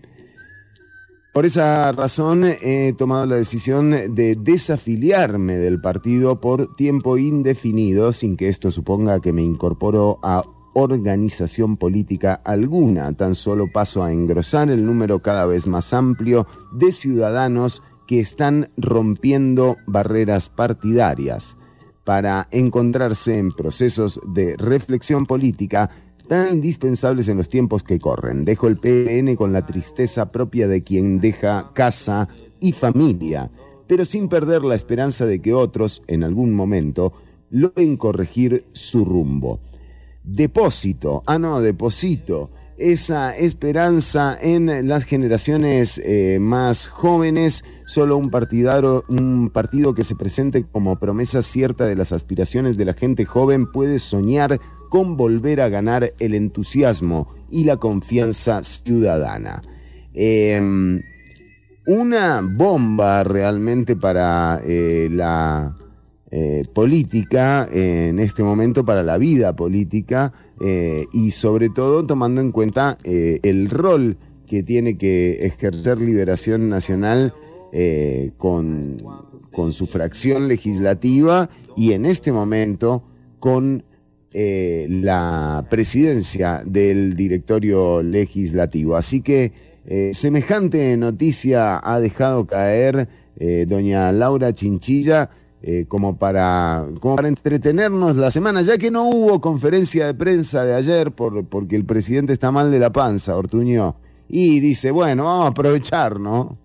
Por esa razón he tomado la decisión de desafiliarme del partido por tiempo indefinido, sin que esto suponga que me incorporo a organización política alguna. Tan solo paso a engrosar el número cada vez más amplio de ciudadanos que están rompiendo barreras partidarias para encontrarse en procesos de reflexión política tan indispensables en los tiempos que corren. Dejo el PN con la tristeza propia de quien deja casa y familia, pero sin perder la esperanza de que otros, en algún momento, logren corregir su rumbo. Depósito, ah no, deposito esa esperanza en las generaciones eh, más jóvenes, solo un, partidaro, un partido que se presente como promesa cierta de las aspiraciones de la gente joven puede soñar con volver a ganar el entusiasmo y la confianza ciudadana. Em, una bomba realmente para eh, la eh, política en este momento, para la vida política eh, y sobre todo tomando en cuenta eh, el rol que tiene que ejercer Liberación Nacional con, con su fracción legislativa y en este momento con la presidencia del directorio legislativo. Así que semejante noticia ha dejado caer doña Laura Chinchilla eh, como, para, como para entretenernos la semana, ya que no hubo conferencia de prensa de ayer por, porque el presidente está mal de la panza, Ortuño. Y dice, bueno, vamos a aprovechar, ¿no?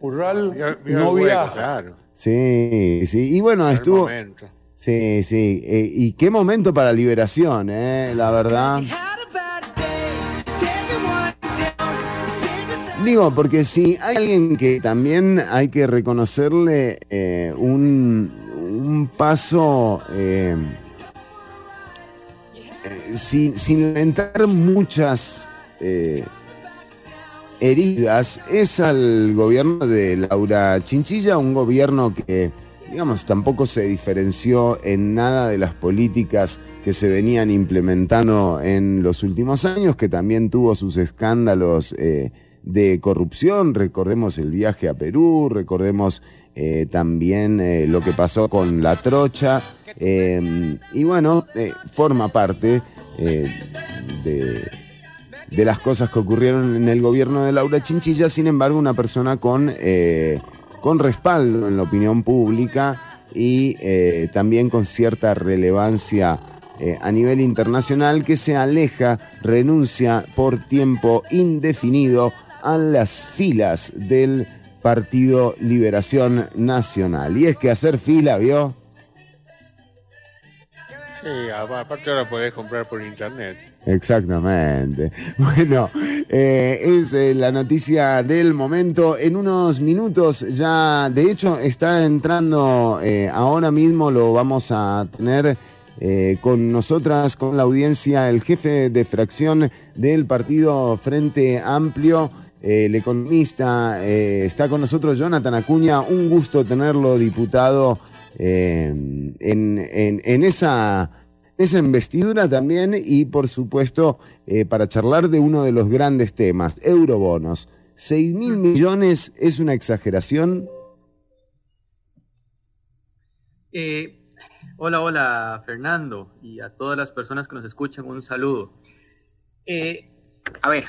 Purral Vio no el hueco, viaja. claro. Sí, sí. Y bueno, El estuvo... momento. Sí, sí. eh, y qué momento para liberación, ¿eh? La verdad. Digo, porque si hay alguien que también hay que reconocerle eh, un, un paso eh, eh, sin, sin lamentar muchas heridas, es al gobierno de Laura Chinchilla, un gobierno que, digamos, tampoco se diferenció en nada de las políticas que se venían implementando en los últimos años, que también tuvo sus escándalos de corrupción, recordemos el viaje a Perú, recordemos eh, también eh, lo que pasó con la trocha, eh, y bueno, forma parte de, de las cosas que ocurrieron en el gobierno de Laura Chinchilla, sin embargo, una persona con, con respaldo en la opinión pública y también con cierta relevancia a nivel internacional que se aleja, renuncia por tiempo indefinido a las filas del Partido Liberación Nacional. Y es que hacer fila, ¿vio? Sí, apa- aparte ahora podés comprar por internet. Exactamente. Bueno, eh, es eh, la noticia del momento. En unos minutos ya, de hecho, está entrando eh, ahora mismo, lo vamos a tener con nosotras, con la audiencia, el jefe de fracción del partido Frente Amplio. El economista eh, está con nosotros, Jonathan Acuña. Un gusto tenerlo, diputado, eh, en, en- esa esa investidura también y por supuesto eh, para charlar de uno de los grandes temas, eurobonos. ¿6 mil millones es una exageración? Hola, hola, Fernando, y a todas las personas que nos escuchan, un saludo. A ver,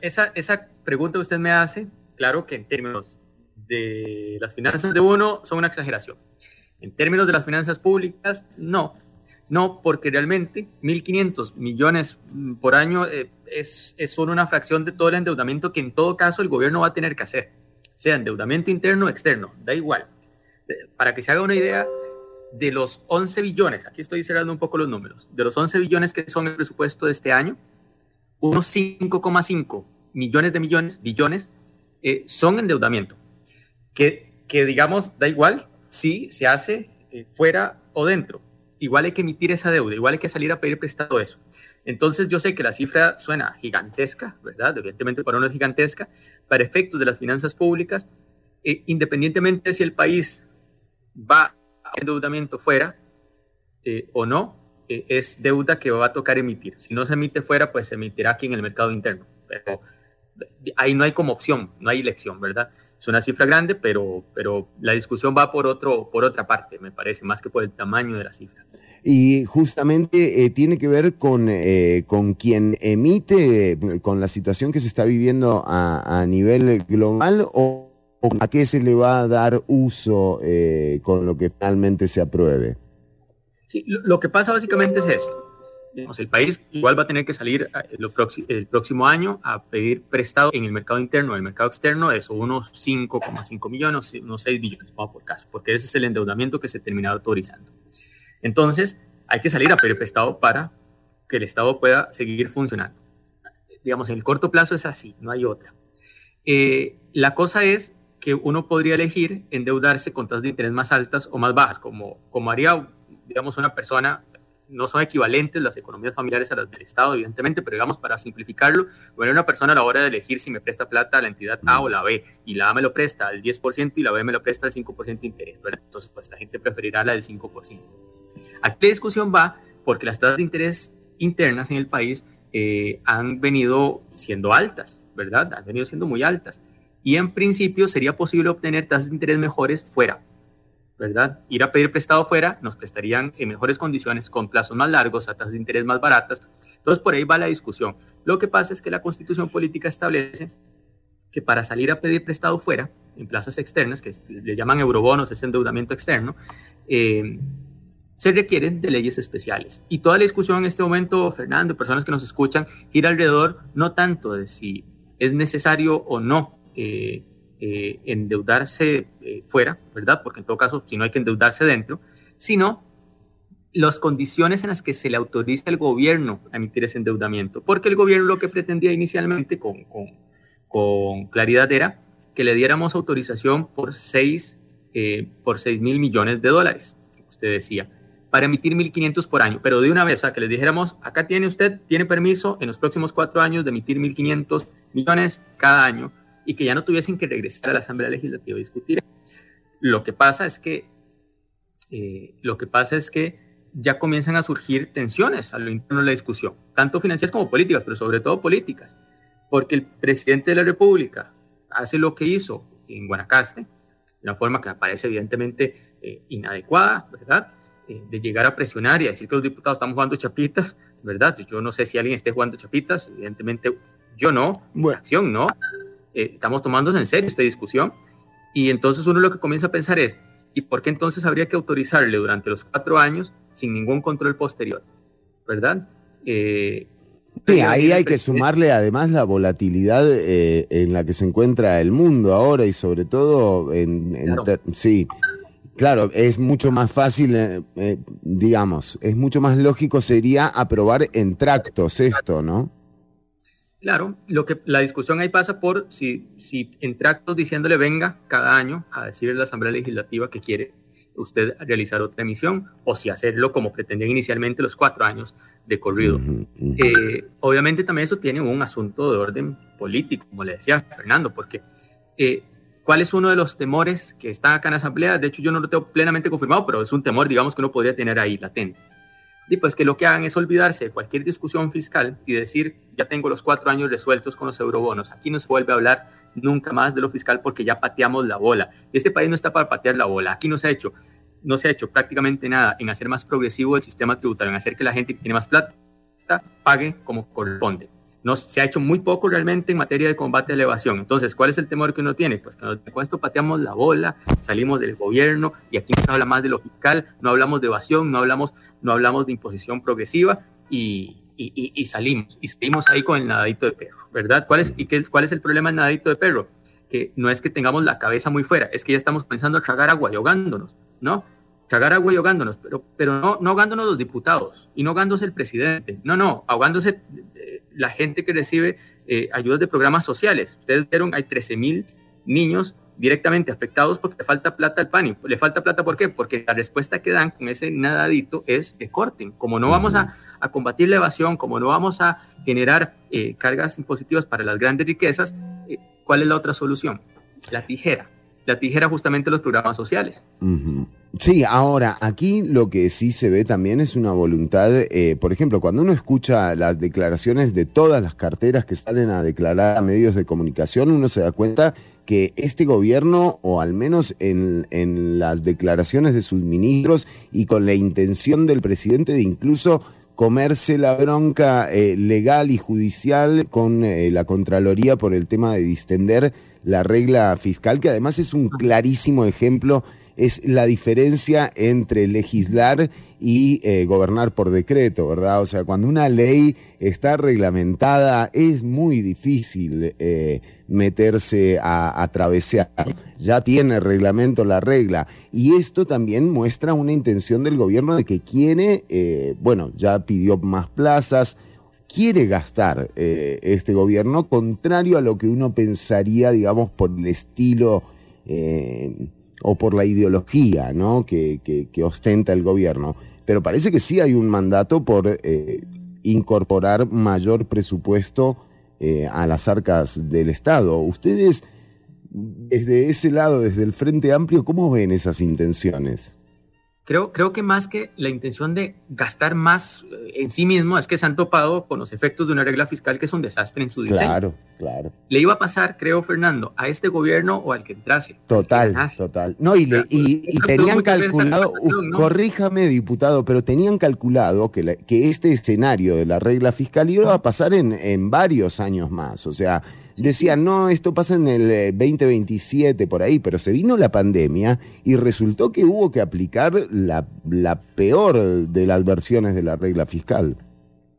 esa, esa pregunta que usted me hace, claro que en términos de las finanzas de uno son una exageración. En términos de las finanzas públicas, no. No, porque realmente 1.500 millones mm, por año eh, es, es solo una fracción de todo el endeudamiento que en todo caso el gobierno va a tener que hacer. Sea endeudamiento interno o externo, da igual. Para que se haga una idea, de los 11 billones, aquí estoy cerrando un poco los números, de los 11 billones que son el presupuesto de este año, unos 5,5 millones de millones, billones, eh, son endeudamiento. Que, que digamos, da igual si se hace eh, fuera o dentro. Igual hay que emitir esa deuda, igual hay que salir a pedir prestado eso. Entonces yo sé que la cifra suena gigantesca, ¿verdad? Evidentemente para uno es gigantesca. Para efectos de las finanzas públicas, eh, independientemente si el país va a endeudamiento fuera eh, o no, es deuda que va a tocar emitir. Si no se emite fuera, pues se emitirá aquí en el mercado interno. Pero ahí no hay como opción, no hay elección, ¿verdad? Es una cifra grande, pero, pero la discusión va por, otro, por otra parte, me parece, más que por el tamaño de la cifra. Y justamente eh, tiene que ver con, eh, con quien emite, con la situación que se está viviendo a, a nivel global o, o a qué se le va a dar uso eh, con lo que finalmente se apruebe. Sí, lo, que pasa básicamente es esto. El país igual va a tener que salir eh, el próximo año a pedir prestado en el mercado interno, en el mercado externo, eso, unos 5,5 millones, unos 6 billones, vamos por caso, porque ese es el endeudamiento que se termina autorizando. Entonces, hay que salir a pedir prestado para que el Estado pueda seguir funcionando. Digamos, en el corto plazo es así, no hay otra. Eh, la cosa es que uno podría elegir endeudarse con tasas de interés más altas o más bajas, como, como haría, digamos, una persona, no son equivalentes las economías familiares a las del Estado, evidentemente, pero digamos, para simplificarlo, bueno, una persona a la hora de elegir si me presta plata a la entidad A o la B, y la A me lo presta al 10% y la B me lo presta al 5% de interés, ¿verdad? Entonces, pues la gente preferirá la del 5%. Aquí la discusión va porque las tasas de interés internas en el país eh, han venido siendo altas, ¿verdad? Han venido siendo muy altas. Y en principio sería posible obtener tasas de interés mejores fuera, ¿verdad? Ir a pedir prestado fuera nos prestarían en mejores condiciones, con plazos más largos, a tasas de interés más baratas. Entonces por ahí va la discusión. Lo que pasa es que la constitución política establece que para salir a pedir prestado fuera, en plazas externas, que le llaman eurobonos, es endeudamiento externo, eh, se requieren de leyes especiales. Y toda la discusión en este momento, Fernando, personas que nos escuchan, gira alrededor no tanto de si es necesario o no eh, eh, endeudarse eh, fuera, ¿verdad? Porque en todo caso, si no hay que endeudarse dentro, sino las condiciones en las que se le autoriza al gobierno a emitir ese endeudamiento. Porque el gobierno lo que pretendía inicialmente con, claridad era que le diéramos autorización por 6 eh, por 6 mil millones de dólares, usted decía, para emitir 1.500 por año, pero de una vez, o sea, que les dijéramos, acá tiene usted, tiene permiso en los próximos cuatro años de emitir 1.500 millones cada año y que ya no tuviesen que regresar a la Asamblea Legislativa a discutir. Lo que pasa es que, eh, lo que pasa es que ya comienzan a surgir tensiones a lo interno de la discusión, tanto financieras como políticas, pero sobre todo políticas, porque el presidente de la República hace lo que hizo en Guanacaste, de una forma que me parece evidentemente eh, inadecuada, ¿verdad? Eh, de llegar a presionar y a decir que los diputados estamos jugando chapitas, ¿verdad? Yo no sé si alguien esté jugando chapitas, evidentemente yo no, mi acción no. Eh, estamos tomándose en serio esta discusión y entonces uno lo que comienza a pensar es, ¿y por qué entonces habría que autorizarle durante los cuatro años sin ningún control posterior? ¿Verdad? Eh, Sí, ahí hay que sumarle además la volatilidad eh, en la que se encuentra el mundo ahora y sobre todo en, sí. Claro, es mucho más fácil, eh, digamos, es mucho más lógico sería aprobar en tractos esto, ¿no? Claro, lo que la discusión ahí pasa por si, si en tractos diciéndole venga cada año a decirle a la Asamblea Legislativa que quiere usted realizar otra emisión o si hacerlo como pretendían inicialmente los cuatro años de corrido. Eh, obviamente también eso tiene un asunto de orden político, como le decía Fernando, porque eh, ¿cuál es uno de los temores que está acá en la Asamblea? De hecho, yo no lo tengo plenamente confirmado, pero es un temor, digamos, que uno podría tener ahí latente. Y pues que lo que hagan es olvidarse de cualquier discusión fiscal y decir, ya tengo los cuatro años resueltos con los eurobonos, aquí no se vuelve a hablar nunca más de lo fiscal porque ya pateamos la bola. Y este país no está para patear la bola, aquí no se ha hecho, no se ha hecho prácticamente nada en hacer más progresivo el sistema tributario, en hacer que la gente que tiene más plata pague como corresponde. Se ha hecho muy poco realmente en materia de combate a la evasión. Entonces, ¿cuál es el temor que uno tiene? Pues que con esto pateamos la bola, salimos del gobierno y aquí se habla más de lo fiscal, no hablamos de evasión, no hablamos, no hablamos de imposición progresiva y, y- y- salimos. Y seguimos ahí con el nadadito de perro, ¿verdad? ¿Cuál es, y qué, cuál es el problema del nadadito de perro? Que no es que tengamos la cabeza muy fuera, es que ya estamos pensando a tragar agua y ahogándonos, ¿no? Tragar agua y ahogándonos, pero, pero no, no ahogándonos los diputados y no ahogándose el presidente, no, no, ahogándose la gente que recibe eh, ayudas de programas sociales. Ustedes vieron, hay 13 mil niños directamente afectados porque le falta plata al PANI. ¿Le falta plata por qué? Porque la respuesta que dan con ese nadadito es que corten. Como no vamos a, a combatir la evasión, como no vamos a generar eh, cargas impositivas para las grandes riquezas, eh, ¿cuál es la otra solución? La tijera. La tijera justamente los programas sociales. Sí, ahora, aquí lo que sí se ve también es una voluntad, eh, por ejemplo, cuando uno escucha las declaraciones de todas las carteras que salen a declarar a medios de comunicación, uno se da cuenta que este gobierno, o al menos en, en las declaraciones de sus ministros y con la intención del presidente de incluso comerse la bronca eh, legal y judicial con eh, la Contraloría por el tema de distender la regla fiscal, que además es un clarísimo ejemplo, es la diferencia entre legislar y eh, gobernar por decreto, ¿verdad? O sea, cuando una ley está reglamentada es muy difícil eh, meterse a, a travesear. Ya tiene reglamento la regla. Y esto también muestra una intención del gobierno de que quiere, eh, bueno, ya pidió más plazas, quiere gastar eh, este gobierno, contrario a lo que uno pensaría, digamos, por el estilo eh, o por la ideología ¿no? que, ostenta el gobierno. Pero parece que sí hay un mandato por eh, incorporar mayor presupuesto eh, a las arcas del Estado. Ustedes, desde ese lado, desde el Frente Amplio, ¿cómo ven esas intenciones? Creo, creo que más que la intención de gastar más eh, en sí mismo es que se han topado con los efectos de una regla fiscal que es un desastre en su diseño. Claro, claro. Le iba a pasar, creo, Fernando, a este gobierno o al que entrase. Total, total. No, y, le- y- tenían calculado, ¿no? corríjame diputado, pero tenían calculado que, la- que este escenario de la regla fiscal iba a pasar en, en varios años más. O sea, decían, no, esto pasa en el eh, 2027 por ahí, pero se vino la pandemia y resultó que hubo que aplicar la, la peor de las versiones de la regla fiscal.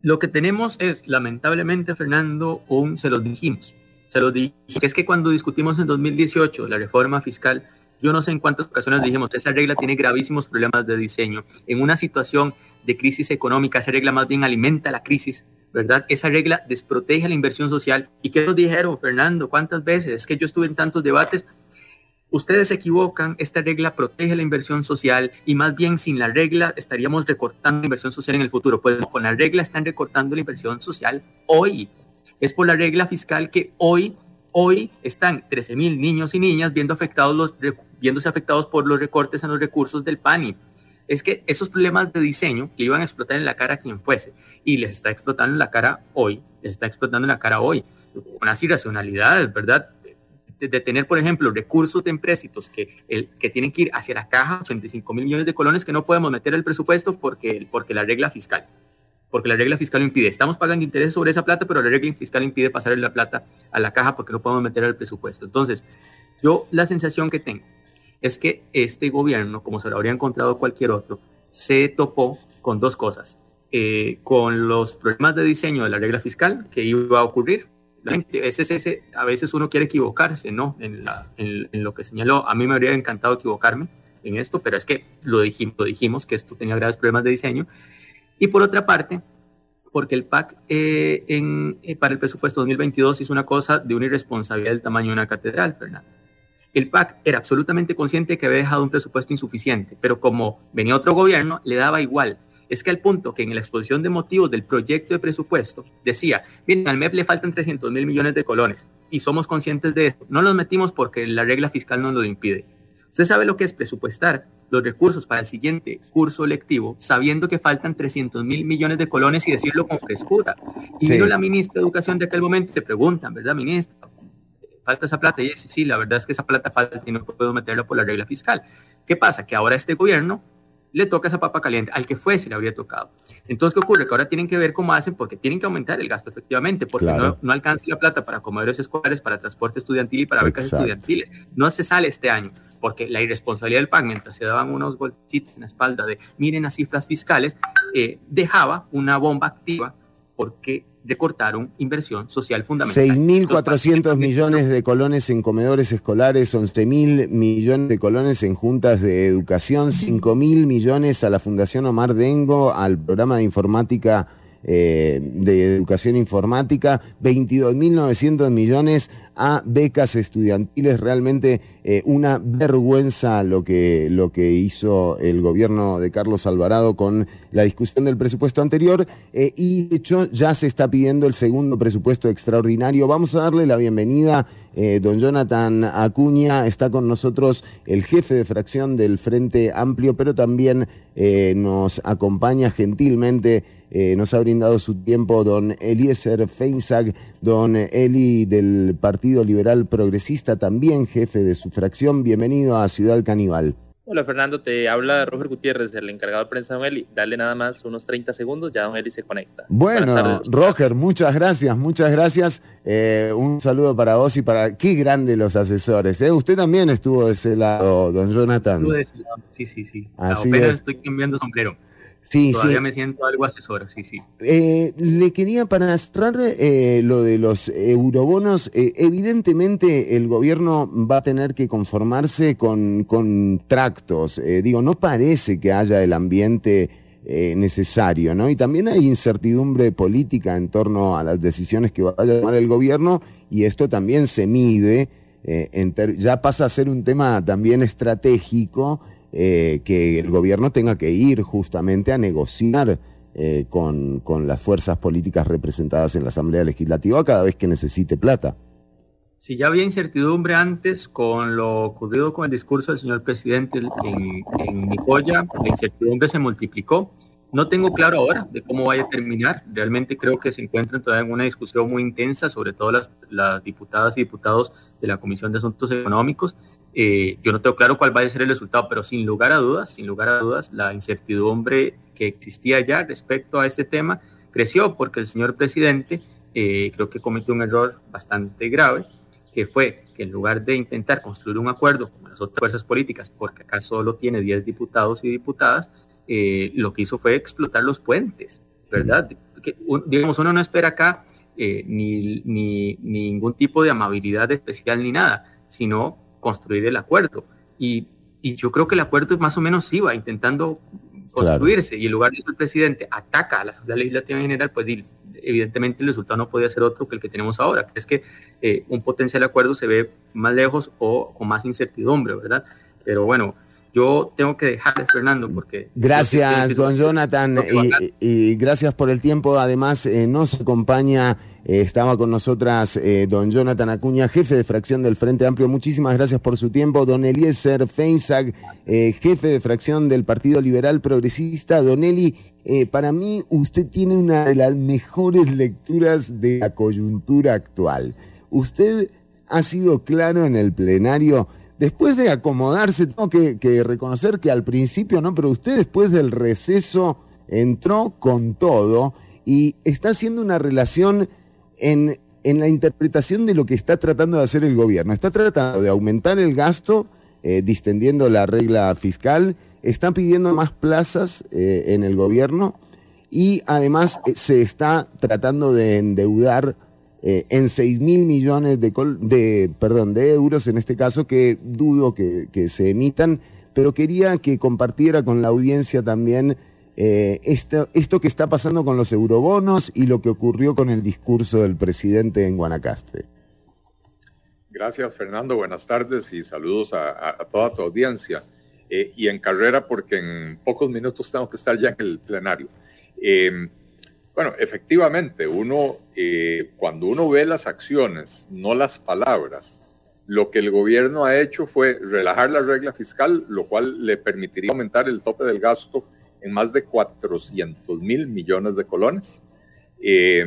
Lo que tenemos es, lamentablemente, Fernando, un, se los dijimos, se los dije, que es que cuando discutimos en 2018 la reforma fiscal, yo no sé en cuántas ocasiones dijimos, esa regla tiene gravísimos problemas de diseño. En una situación de crisis económica, esa regla más bien alimenta la crisis, ¿verdad? Esa regla desprotege la inversión social. ¿Y qué nos dijeron, Fernando? ¿Cuántas veces? Es que yo estuve en tantos debates. Ustedes se equivocan, esta regla protege la inversión social y más bien sin la regla estaríamos recortando la inversión social en el futuro. Pues con la regla están recortando la inversión social hoy. Es por la regla fiscal que hoy, hoy están 13 mil niños y niñas viendo afectados los, viéndose afectados por los recortes en los recursos del PANI. Es que esos problemas de diseño le iban a explotar en la cara a quien fuese y les está explotando en la cara hoy, les está explotando en la cara hoy. Unas irracionalidades, ¿verdad? de, de tener, por ejemplo, recursos de empréstitos que, el, que tienen que ir hacia la caja, 85 mil millones de colones que no podemos meter al presupuesto porque, porque la regla fiscal, porque la regla fiscal lo impide. Estamos pagando intereses sobre esa plata, pero la regla fiscal impide pasar la plata a la caja porque no podemos meter al presupuesto. Entonces, yo la sensación que tengo es que este gobierno, como se lo habría encontrado cualquier otro, se topó con dos cosas. Eh, con los problemas de diseño de la regla fiscal que iba a ocurrir. A veces uno quiere equivocarse, ¿no? En, la- en- en lo que señaló. A mí me habría encantado equivocarme en esto, pero es que lo dijimos, lo dijimos que esto tenía graves problemas de diseño. Y por otra parte, porque el PAC eh, eh, para el presupuesto 2022 hizo una cosa de una irresponsabilidad del tamaño de una catedral, Fernando. El PAC era absolutamente consciente que había dejado un presupuesto insuficiente, pero como venía otro gobierno, le daba igual. Es que al punto que en la exposición de motivos del proyecto de presupuesto decía, miren, al MEP le faltan 300 mil millones de colones y somos conscientes de eso. No los metimos porque la regla fiscal nos lo impide. Usted sabe lo que es presupuestar los recursos para el siguiente curso lectivo, sabiendo que faltan 300 mil millones de colones y decirlo con frescura. Y Sí. vino la ministra de Educación de aquel momento te preguntan, ¿verdad, ministra? ¿Falta esa plata? Y dice, sí, la verdad es que esa plata falta y no puedo meterla por la regla fiscal. ¿Qué pasa? Que ahora este gobierno le toca esa papa caliente, al que fuese le habría tocado. Entonces, ¿qué ocurre? Que ahora tienen que ver cómo hacen, porque tienen que aumentar el gasto efectivamente, porque Claro. no, no alcanza la plata para comedores escolares, para transporte estudiantil y para becas Exacto. estudiantiles. No se sale este año, porque la irresponsabilidad del PAN, mientras se daban unos golpecitos en la espalda de miren las cifras fiscales, eh, dejaba una bomba activa porque recortaron inversión social fundamental. 6.400 millones de colones en comedores escolares, 11.000 millones de colones en juntas de educación, 5.000 millones a la Fundación Omar Dengo, al programa de informática, eh, de educación informática, 22.900 millones a becas estudiantiles. Realmente eh, una vergüenza lo que, lo que hizo el gobierno de Carlos Alvarado con la discusión del presupuesto anterior. eh, y de hecho ya se está pidiendo el segundo presupuesto extraordinario. Vamos a darle la bienvenida, eh, don Jonathan Acuña. Está con nosotros el jefe de fracción del Frente Amplio, pero también nos acompaña gentilmente. nos ha brindado su tiempo don Eliezer Feinzag, don Eli del Partido Liberal Progresista, también jefe de su Bienvenido a Ciudad Caníbal. Hola Fernando, te habla Roger Gutiérrez, el encargado de prensa de Don Eli. Dale nada más unos 30 segundos, ya Don Eli se conecta. Bueno. Roger, muchas gracias, muchas gracias. Eh, un saludo para vos y para qué grande los asesores. ¿eh? Usted también estuvo de ese lado, don Jonathan. Estuve de ese lado, Sí, sí, sí. Así Apenas es. estoy cambiando sombrero. Sí, Todavía sí. me siento algo asesor, sí, sí. Eh, le quería para cerrar eh, lo de los eurobonos. eh, evidentemente el gobierno va a tener que conformarse con, con tractos. Eh, digo, no parece que haya el ambiente necesario, ¿no? Y también hay incertidumbre política en torno a las decisiones que vaya a tomar el gobierno y esto también se mide. en ya pasa a ser un tema también estratégico eh, que el gobierno tenga que ir justamente a negociar eh, con, con las fuerzas políticas representadas en la Asamblea Legislativa cada vez que necesite plata. Si ya había incertidumbre antes con lo ocurrido con el discurso del señor presidente en, en Nicoya, la incertidumbre se multiplicó. No tengo claro ahora de cómo vaya a terminar. Realmente creo que se encuentran todavía en una discusión muy intensa, sobre todo las, las diputadas y diputados de la Comisión de Asuntos Económicos. Eh, yo no tengo claro cuál va a ser el resultado, pero sin lugar a dudas, sin lugar a dudas, la incertidumbre que existía ya respecto a este tema creció porque el señor presidente eh, creo que cometió un error bastante grave que fue que en lugar de intentar construir un acuerdo con las otras fuerzas políticas, porque acá solo tiene 10 diputados y diputadas, eh, lo que hizo fue explotar los puentes, ¿verdad? Digamos, uno no espera acá ni, ni- ni ningún tipo de amabilidad especial ni nada, sino construir el acuerdo. Y, y yo creo que el acuerdo más o menos iba intentando construirse y en lugar de eso el presidente ataca a la Asamblea Legislativa en general, pues evidentemente el resultado no podía ser otro que el que tenemos ahora, que es que eh, un potencial acuerdo se ve más lejos o con más incertidumbre, ¿verdad? Pero bueno, yo tengo que dejarles, Fernando, porque... Gracias, don Jonathan, y, y gracias por el tiempo. Además, eh, nos acompaña, eh, estaba con nosotras eh, don Jonathan Acuña, jefe de fracción del Frente Amplio. Muchísimas gracias por su tiempo. Don Eliezer Feinzag, eh, jefe de fracción del Partido Liberal Progresista. Don Eli, para mí usted tiene una de las mejores lecturas de la coyuntura actual. Usted ha sido claro en el plenario. Después de acomodarse, tengo que, reconocer que al principio no, pero usted después del receso entró con todo y está haciendo una relación en, en la interpretación de lo que está tratando de hacer el gobierno. Está tratando de aumentar el gasto, eh, distendiendo la regla fiscal, está pidiendo más plazas eh, en el gobierno y además eh, se está tratando de endeudar eh, en 6 mil millones de, col- de, perdón, de euros, en este caso, que dudo que, se emitan, pero quería que compartiera con la audiencia también eh, esto, que está pasando con los eurobonos y lo que ocurrió con el discurso del presidente en Guanacaste. Gracias, Fernando. Buenas tardes y saludos a toda tu audiencia. Eh, y en carrera, porque en pocos minutos tengo que estar ya en el plenario. Bueno, efectivamente, uno, eh, cuando uno ve las acciones, no las palabras, lo que el gobierno ha hecho fue relajar la regla fiscal, lo cual le permitiría aumentar el tope del gasto en más de 400 mil millones de colones. Eh,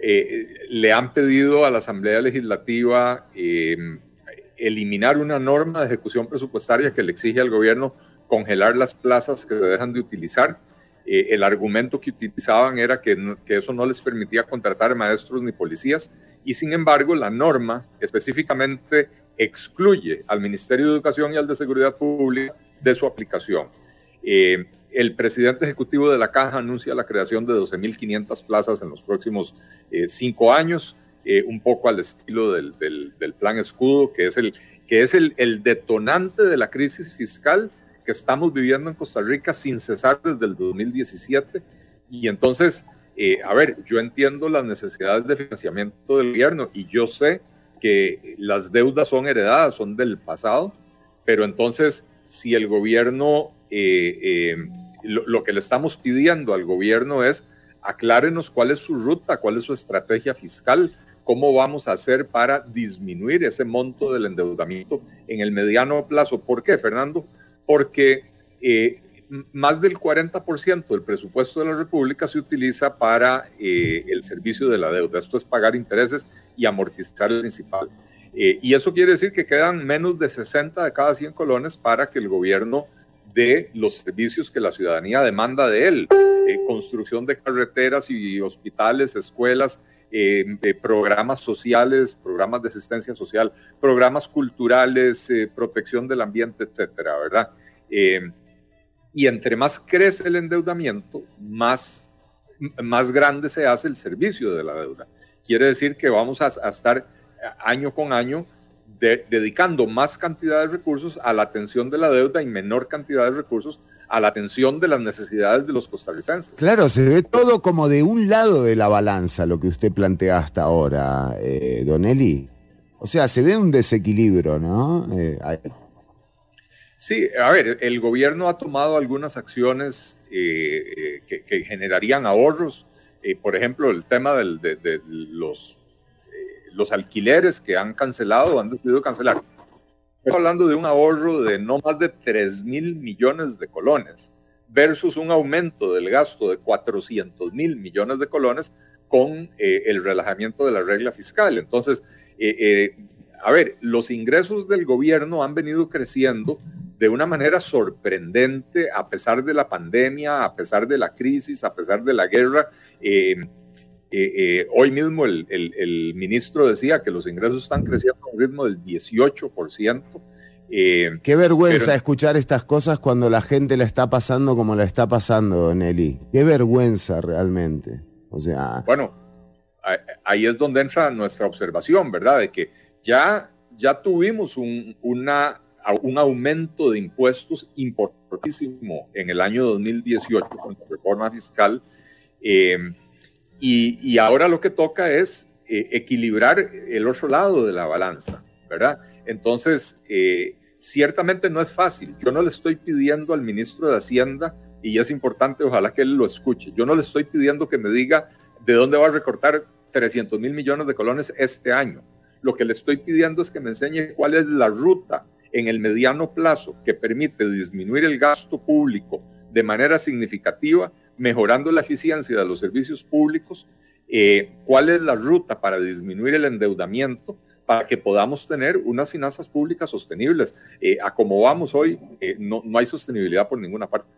eh, le han pedido a la Asamblea Legislativa eh, eliminar una norma de ejecución presupuestaria que le exige al gobierno congelar las plazas que se dejan de utilizar. Eh, el argumento que utilizaban era que, eso no les permitía contratar maestros ni policías y sin embargo la norma específicamente excluye al Ministerio de Educación y al de Seguridad Pública de su aplicación. Eh, el presidente ejecutivo de la Caja anuncia la creación de 12.500 plazas en los próximos eh, cinco años, un poco al estilo del, plan escudo, que es, el detonante de la crisis fiscal que estamos viviendo en Costa Rica sin cesar desde el 2017. Y entonces, eh, a ver, yo entiendo las necesidades de financiamiento del gobierno y yo sé que las deudas son heredadas, son del pasado, pero entonces, si el gobierno, eh, eh, lo, lo que le estamos pidiendo al gobierno es aclárenos cuál es su ruta, cuál es su estrategia fiscal, cómo vamos a hacer para disminuir ese monto del endeudamiento en el mediano plazo. ¿Por qué, Fernando? Porque eh, más del 40% del presupuesto de la República se utiliza para eh, el servicio de la deuda. Esto es pagar intereses y amortizar el principal. Eh, y eso quiere decir que quedan menos de 60 de cada 100 colones para que el gobierno dé los servicios que la ciudadanía demanda de él. Construcción de carreteras y hospitales, escuelas, eh, eh, programas sociales, programas de asistencia social, programas culturales, eh, protección del ambiente, etcétera, ¿verdad? Y entre más crece el endeudamiento, más, más grande se hace el servicio de la deuda. Quiere decir que vamos a, estar año con año de- dedicando más cantidad de recursos a la atención de la deuda y menor cantidad de recursos a la atención de las necesidades de los costarricenses. Claro, se ve todo como de un lado de la balanza lo que usted plantea hasta ahora, eh, Don Eli. O sea, se ve un desequilibrio, ¿no? Eh, hay- Sí, a ver, el gobierno ha tomado algunas acciones eh, eh, que, que generarían ahorros. Por ejemplo, el tema del- de, de los, los alquileres que han cancelado, han decidido cancelar. Hablando de un ahorro de no más de 3 mil millones de colones versus un aumento del gasto de 400 mil millones de colones con eh, el relajamiento de la regla fiscal. Entonces, eh, eh, a ver, los ingresos del gobierno han venido creciendo de una manera sorprendente a pesar de la pandemia, a pesar de la crisis, a pesar de la guerra. Eh, eh, hoy mismo el, el- el ministro decía que los ingresos están creciendo a un ritmo del 18%. Eh, Qué vergüenza pero- escuchar estas cosas cuando la gente la está pasando como la está pasando, Don Eli. Qué vergüenza realmente. O sea, Bueno, ahí es donde entra nuestra observación, ¿verdad? De que ya, ya tuvimos un, una, un aumento de impuestos importantísimo en el año 2018 con la reforma fiscal. eh, y, ahora lo que toca es eh, equilibrar el otro lado de la balanza, ¿verdad? Entonces, eh, ciertamente no es fácil. Yo no le estoy pidiendo al ministro de Hacienda, y es importante, ojalá que él lo escuche, yo no le estoy pidiendo que me diga de dónde va a recortar 300 mil millones de colones este año. Lo que le estoy pidiendo es que me enseñe cuál es la ruta en el mediano plazo que permite disminuir el gasto público de manera significativa, mejorando la eficiencia de los servicios públicos, eh, cuál es la ruta para disminuir el endeudamiento para que podamos tener unas finanzas públicas sostenibles. Eh, a como vamos hoy, eh, no, hay sostenibilidad por ninguna parte.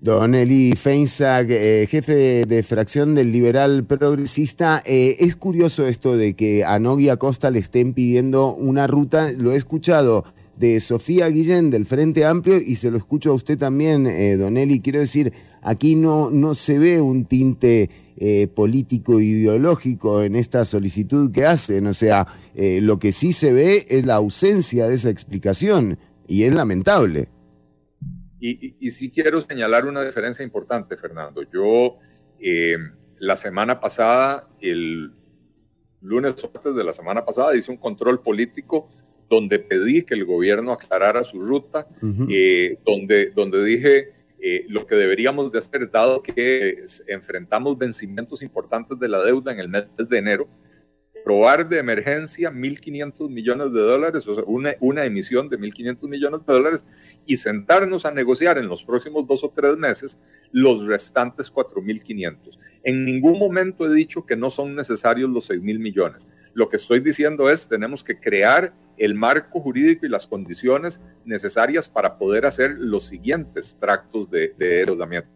Don Eli Feinsack, eh, jefe de fracción del liberal progresista, es curioso esto de que a Nogui Acosta le estén pidiendo una ruta, lo he escuchado de Sofía Guillén del Frente Amplio y se lo escucho a usted también, Don Eli. Quiero decir, aquí no, no se ve un tinte eh, político ideológico en esta solicitud que hacen. O sea, eh, lo que sí se ve es la ausencia de esa explicación y es lamentable. Y, y, y sí quiero señalar una diferencia importante, Fernando. Yo eh, la semana pasada, el lunes o martes de la semana pasada, hice un control político donde pedí que el gobierno aclarara su ruta, eh, donde, donde dije eh, lo que deberíamos de hacer, dado que enfrentamos vencimientos importantes de la deuda en el mes de enero, probar de emergencia 1.500 millones de dólares, o sea, una, una emisión de 1.500 millones de dólares y sentarnos a negociar en los próximos dos o tres meses los restantes 4.500. En ningún momento he dicho que no son necesarios los 6.000 millones. Lo que estoy diciendo es tenemos que crear el marco jurídico y las condiciones necesarias para poder hacer los siguientes tractos de, de endeudamiento.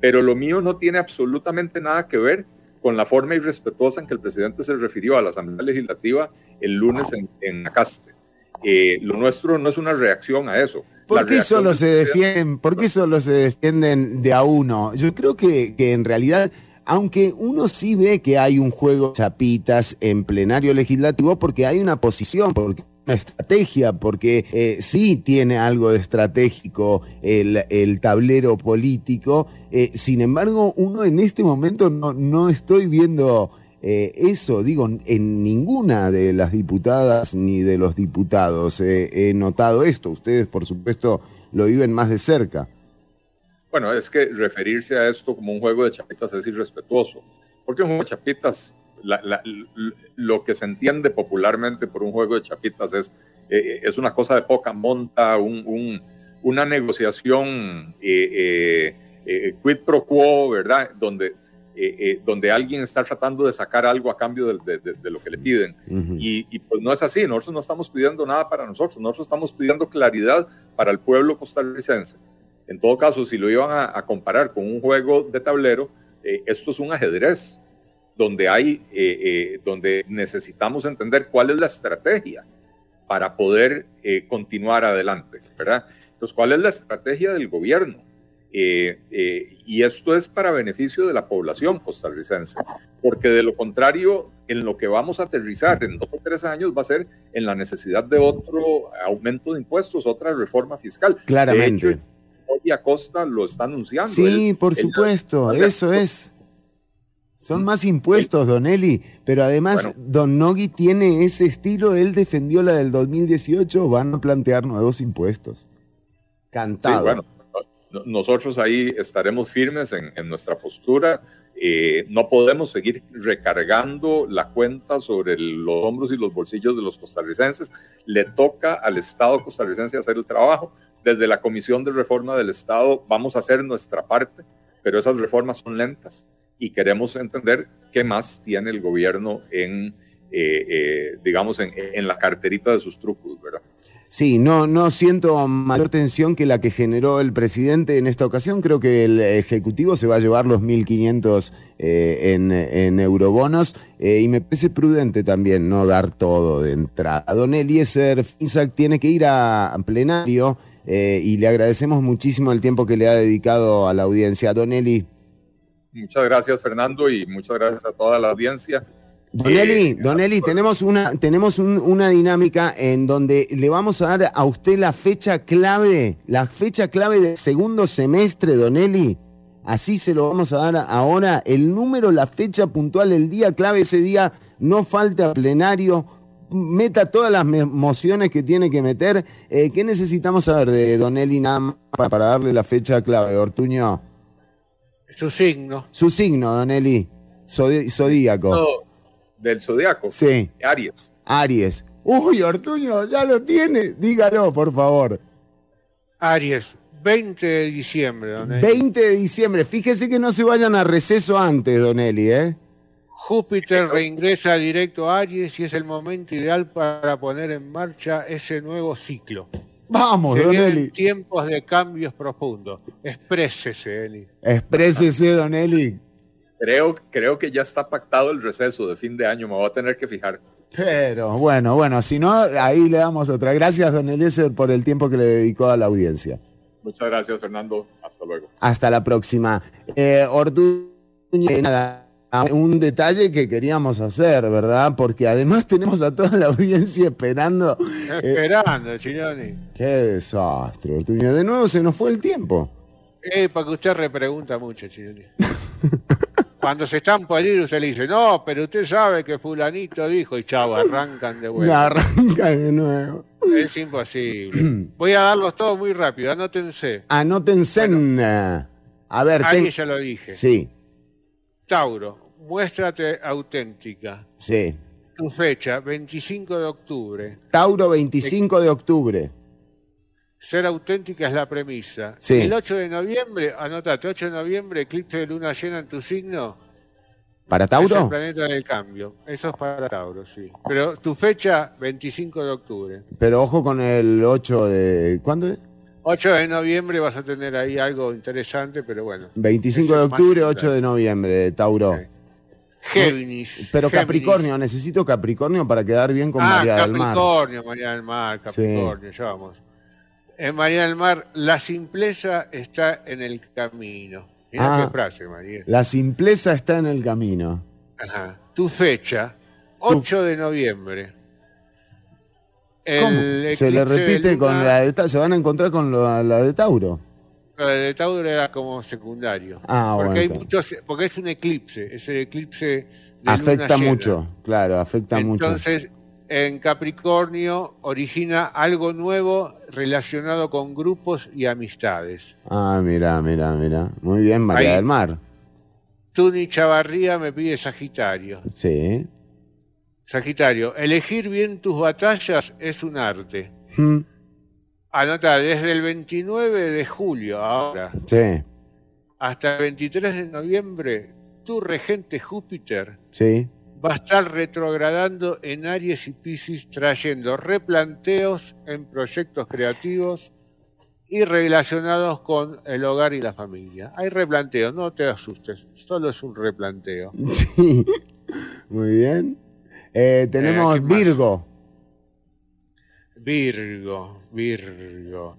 Pero lo mío no tiene absolutamente nada que ver con la forma irrespetuosa en que el presidente se refirió a la Asamblea Legislativa el lunes en, en Acaste. Eh, lo nuestro no es una reacción a eso. ¿Por qué, solo se defienden, ¿Por qué solo se defienden de a uno? Yo creo que, que en realidad, aunque uno sí ve que hay un juego de chapitas en plenario legislativo, porque hay una posición, porque una estrategia, porque eh, sí tiene algo de estratégico el, el tablero político. eh, sin embargo, uno en este momento no, no estoy viendo eh, eso, digo, en ninguna de las diputadas ni de los diputados he notado esto. Ustedes, por supuesto, lo viven más de cerca. Bueno, es que referirse a esto como un juego de chapitas es irrespetuoso, porque un juego de chapitas, la- la- lo que se entiende popularmente por un juego de chapitas es, eh, es una cosa de poca monta, un- un- una negociación eh, eh, eh, quid pro quo, ¿verdad? Donde, eh, eh, donde alguien está tratando de sacar algo a cambio de, de- de- de lo que le piden. Y, y, pues no es así, nosotros no estamos pidiendo nada para nosotros, nosotros estamos pidiendo claridad para el pueblo costarricense. En todo caso, si lo iban a, a comparar con un juego de tablero, eh, esto es un ajedrez, donde hay, eh, eh, donde necesitamos entender cuál es la estrategia para poder eh, continuar adelante, ¿verdad? Entonces, ¿cuál es la estrategia del gobierno? Y esto es para beneficio de la población costarricense, porque de lo contrario, en lo que vamos a aterrizar en dos o tres años va a ser en la necesidad de otro aumento de impuestos, otra reforma fiscal. Claramente. Jorge Acosta lo está anunciando. Sí, Él- por él- supuesto, eso es. Son más impuestos, Don Eli, pero además Don Nogui tiene ese estilo, él defendió la del 2018, van a plantear nuevos impuestos. Sí, Cantado. bueno, no- nosotros ahí estaremos firmes en, en nuestra postura. Eh, no podemos seguir recargando la cuenta sobre los hombros y los bolsillos de los costarricenses. Le toca al Estado costarricense hacer el trabajo. Desde la Comisión de Reforma del Estado vamos a hacer nuestra parte, pero esas reformas son lentas y queremos entender qué más tiene el gobierno en, eh, eh, digamos, en, en la carterita de sus trucos, ¿verdad? Sí, no, no siento mayor tensión que la que generó el presidente en esta ocasión. Creo que el Ejecutivo se va a llevar los 1.500 eh, en, eurobonos eh, y me parece prudente también no dar todo de entrada. Don Eliezer Finsack tiene que ir a, a plenario eh, y le agradecemos muchísimo el tiempo que le ha dedicado a la audiencia. Don Eli. Muchas gracias, Fernando, y muchas gracias a toda la audiencia. Don Eh, Eli, Don Eli, tenemos una, tenemos un- una dinámica en donde le vamos a dar a usted la fecha clave, la fecha clave del segundo semestre, Don Eli. Así se lo vamos a dar ahora, el número, la fecha puntual, el día clave, ese día no falta plenario, meta todas las mociones que tiene que meter. Eh, ¿Qué necesitamos saber de Don Eli nada más para, para darle la fecha clave, Ortuño? Su signo. Su signo, Don Eli, zodíaco. No, del zodiaco. Sí. Aries. Aries. Uy, Ortuño, ya lo tiene. Dígalo, por favor. Aries, 20 de diciembre, don Eli. 20 de diciembre. Fíjese que no se vayan a receso antes, Don Eli, ¿eh? Júpiter reingresa directo a Aries y es el momento ideal para poner en marcha ese nuevo ciclo. Vamos, Se Don vienen Eli. tiempos de cambios profundos. Exprésese, Eli. Exprésese, Don Eli. Creo, creo que ya está pactado el receso de fin de año, me voy a tener que fijar. Pero bueno, bueno, si no, ahí le damos otra. Gracias, Don Eliezer, por el tiempo que le dedicó a la audiencia. Muchas gracias, Fernando. Hasta luego. Hasta la próxima. Eh, Ortuño, eh, nada, un detalle que queríamos hacer, ¿verdad? Porque además tenemos a toda la audiencia esperando. eh, Esperando, Chironi. qué desastre, Ortuño. De nuevo se nos fue el tiempo. Eh, para que usted repregunta mucho, Chironi. Cuando se están por ir, usted le dice, no, pero usted sabe que fulanito dijo, y chau, arrancan de vuelta. arranca de nuevo. Es imposible. Voy a darlos todos muy rápido, anótense. Anótense. en, eh, A ver, Ahí ten- ya lo dije. Sí, Tauro, muéstrate auténtica. sí. Tu fecha, 25 de octubre. Tauro 25 de octubre. Ser auténtica es la premisa. Sí. El 8 de noviembre, anótate, 8 de noviembre, eclipse de luna llena en tu signo. ¿Para Es el Tauro? planeta del cambio. Eso es para Tauro, sí. Pero tu fecha, 25 de octubre. Pero ojo con el 8 de... ¿Cuándo es? 8 de noviembre vas a tener ahí algo interesante, pero bueno. 25 de octubre, importante. 8 de noviembre, Tauro. Géminis. Pero Géminis. Capricornio, necesito Capricornio para quedar bien con ah, María del Mar. Capricornio, María del Mar, Sí. Capricornio, ya vamos. En María del Mar, la simpleza está en el camino. Mira Ah. qué frase, María. La simpleza está en el camino. Ajá. Tu fecha, 8 de noviembre. ¿Cómo? Se le repite con la de se van a encontrar con la de Tauro. Lo de Tauro era como secundario. Ah, porque bueno, hay muchos, porque es un eclipse, es el eclipse de luna Afecta llena. mucho, claro, afecta mucho. Entonces, en Capricornio origina algo nuevo relacionado con grupos y amistades. Ah, mira, mira, mira. Muy bien, María Ahí. del Mar. Tuni Chavarría me pide Sagitario. Sí. Sagitario, elegir bien tus batallas es un arte. Mm, Anota, desde el 29 de julio ahora Sí, hasta el 23 de noviembre, tu regente Júpiter sí. Va a estar retrogradando en Aries y Piscis, trayendo replanteos en proyectos creativos y relacionados con el hogar y la familia. Hay replanteos, no te asustes, solo es un replanteo. Sí. Muy bien. Eh, tenemos ¿qué más? Virgo. Virgo, Virgo.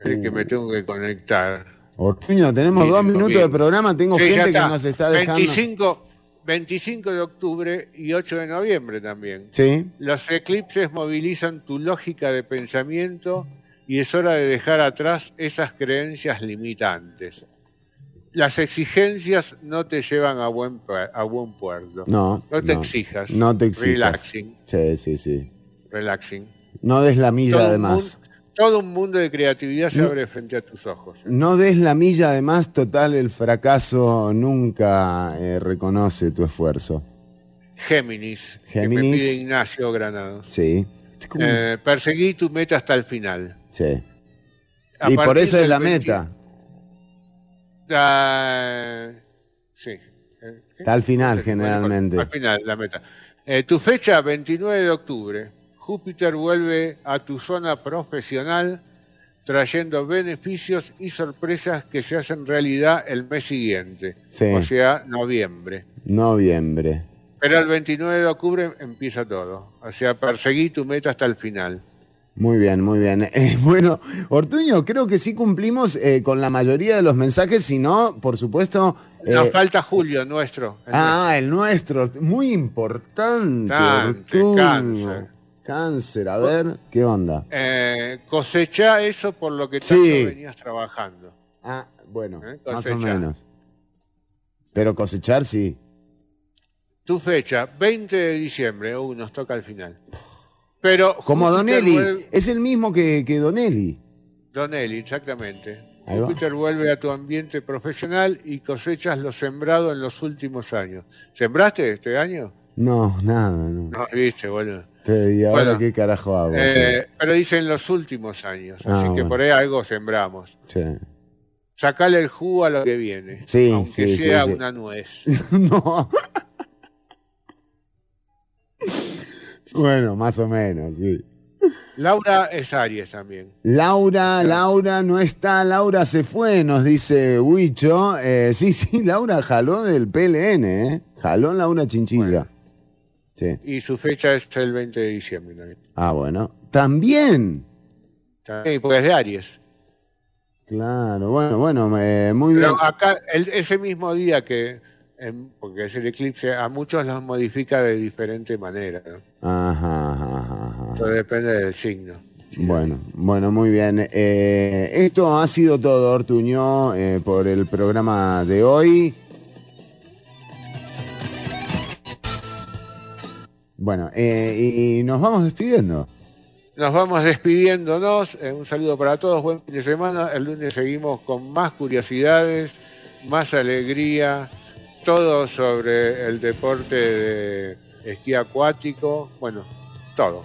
Es que me tengo que conectar. Ortuño, tenemos Virgo, dos minutos Virgo. de programa. Tengo Sí, gente que nos está dejando. 25, 25 de octubre y 8 de noviembre también. Sí. Los eclipses movilizan tu lógica de pensamiento y es hora de dejar atrás esas creencias limitantes. Las exigencias no te llevan a buen, a buen puerto. No. No te exijas. No te exijas. Relaxing, Sí, sí, sí. relaxing. No des la milla además. Todo un mundo de creatividad se abre frente a tus ojos. No des la milla además, total, el fracaso nunca eh, reconoce tu esfuerzo. Géminis, que me Géminis. pide Ignacio Granados. Sí. Es como- Eh, perseguí tu meta hasta el final. sí. A Y por eso es la 20 meta. Ah, sí. Está al final, generalmente. Al final, la meta. Eh, tu fecha, 29 de octubre. Júpiter vuelve a tu zona profesional trayendo beneficios y sorpresas que se hacen realidad el mes siguiente, Sí. o sea, noviembre. Noviembre. Pero el 29 de octubre empieza todo, o sea, perseguí tu meta hasta el final. Muy bien, muy bien. Eh, bueno, Ortuño, creo que sí cumplimos eh, con la mayoría de los mensajes, si no, por supuesto... Nos eh, falta Julio, nuestro. el ah, el nuestro, muy importante. Cáncer, Ortuño. cáncer. Cáncer, a ver, ¿qué onda? Eh, cosecha eso por lo que tanto Sí. venías trabajando. Ah, bueno, Eh, más o menos. Pero cosechar sí. Tu fecha, 20 de diciembre, uh, nos toca al final. Pero Como Donelli, vuelve- es el mismo que, que Donelli. Donelli, exactamente. Júpiter vuelve a tu ambiente profesional y cosechas lo sembrado en los últimos años. ¿Sembraste este año? No, nada, no. No, viste, bueno. Pero, ¿Y ahora Bueno, qué carajo hago? Eh, pero dice en los últimos años, Ah, así que por ahí algo sembramos. Sí. Sacale el jugo a lo que viene, Sí, aunque sí, sea sí. una nuez. no. bueno, más o menos, sí. Laura es Aries también. Laura, Laura no está, Laura se fue, nos dice Huicho. Eh, sí, sí, Laura jaló del PLN, ¿eh? Jaló Laura Chinchilla. Sí. Y su fecha es el 20 de diciembre también. Ah, bueno. También. También, porque es de Aries. Claro, bueno, bueno, eh, muy bien. Acá, el- ese mismo día que, em, porque es el eclipse, a muchos los modifica de diferente manera. ¿no? Ajá, ajá, ajá, depende del signo. Bueno, bueno, muy bien. Eh, esto ha sido todo, Ortuño, eh, por el programa de hoy. Bueno, eh, y nos vamos despidiendo. Nos vamos despidiéndonos. eh, un saludo para todos. Buen fin de semana. El lunes seguimos con más curiosidades, más alegría, todo sobre el deporte de esquí acuático. Bueno, todo.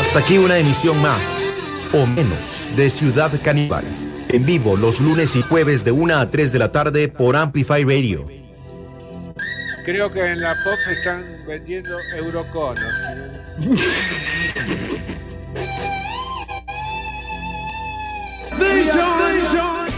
Hasta aquí una emisión más, o menos, de Ciudad Caníbal. En vivo los lunes y jueves de 1 a 3 de la tarde por Amplify Radio. Creo que en la pop están vendiendo euroconos. Vision, vision.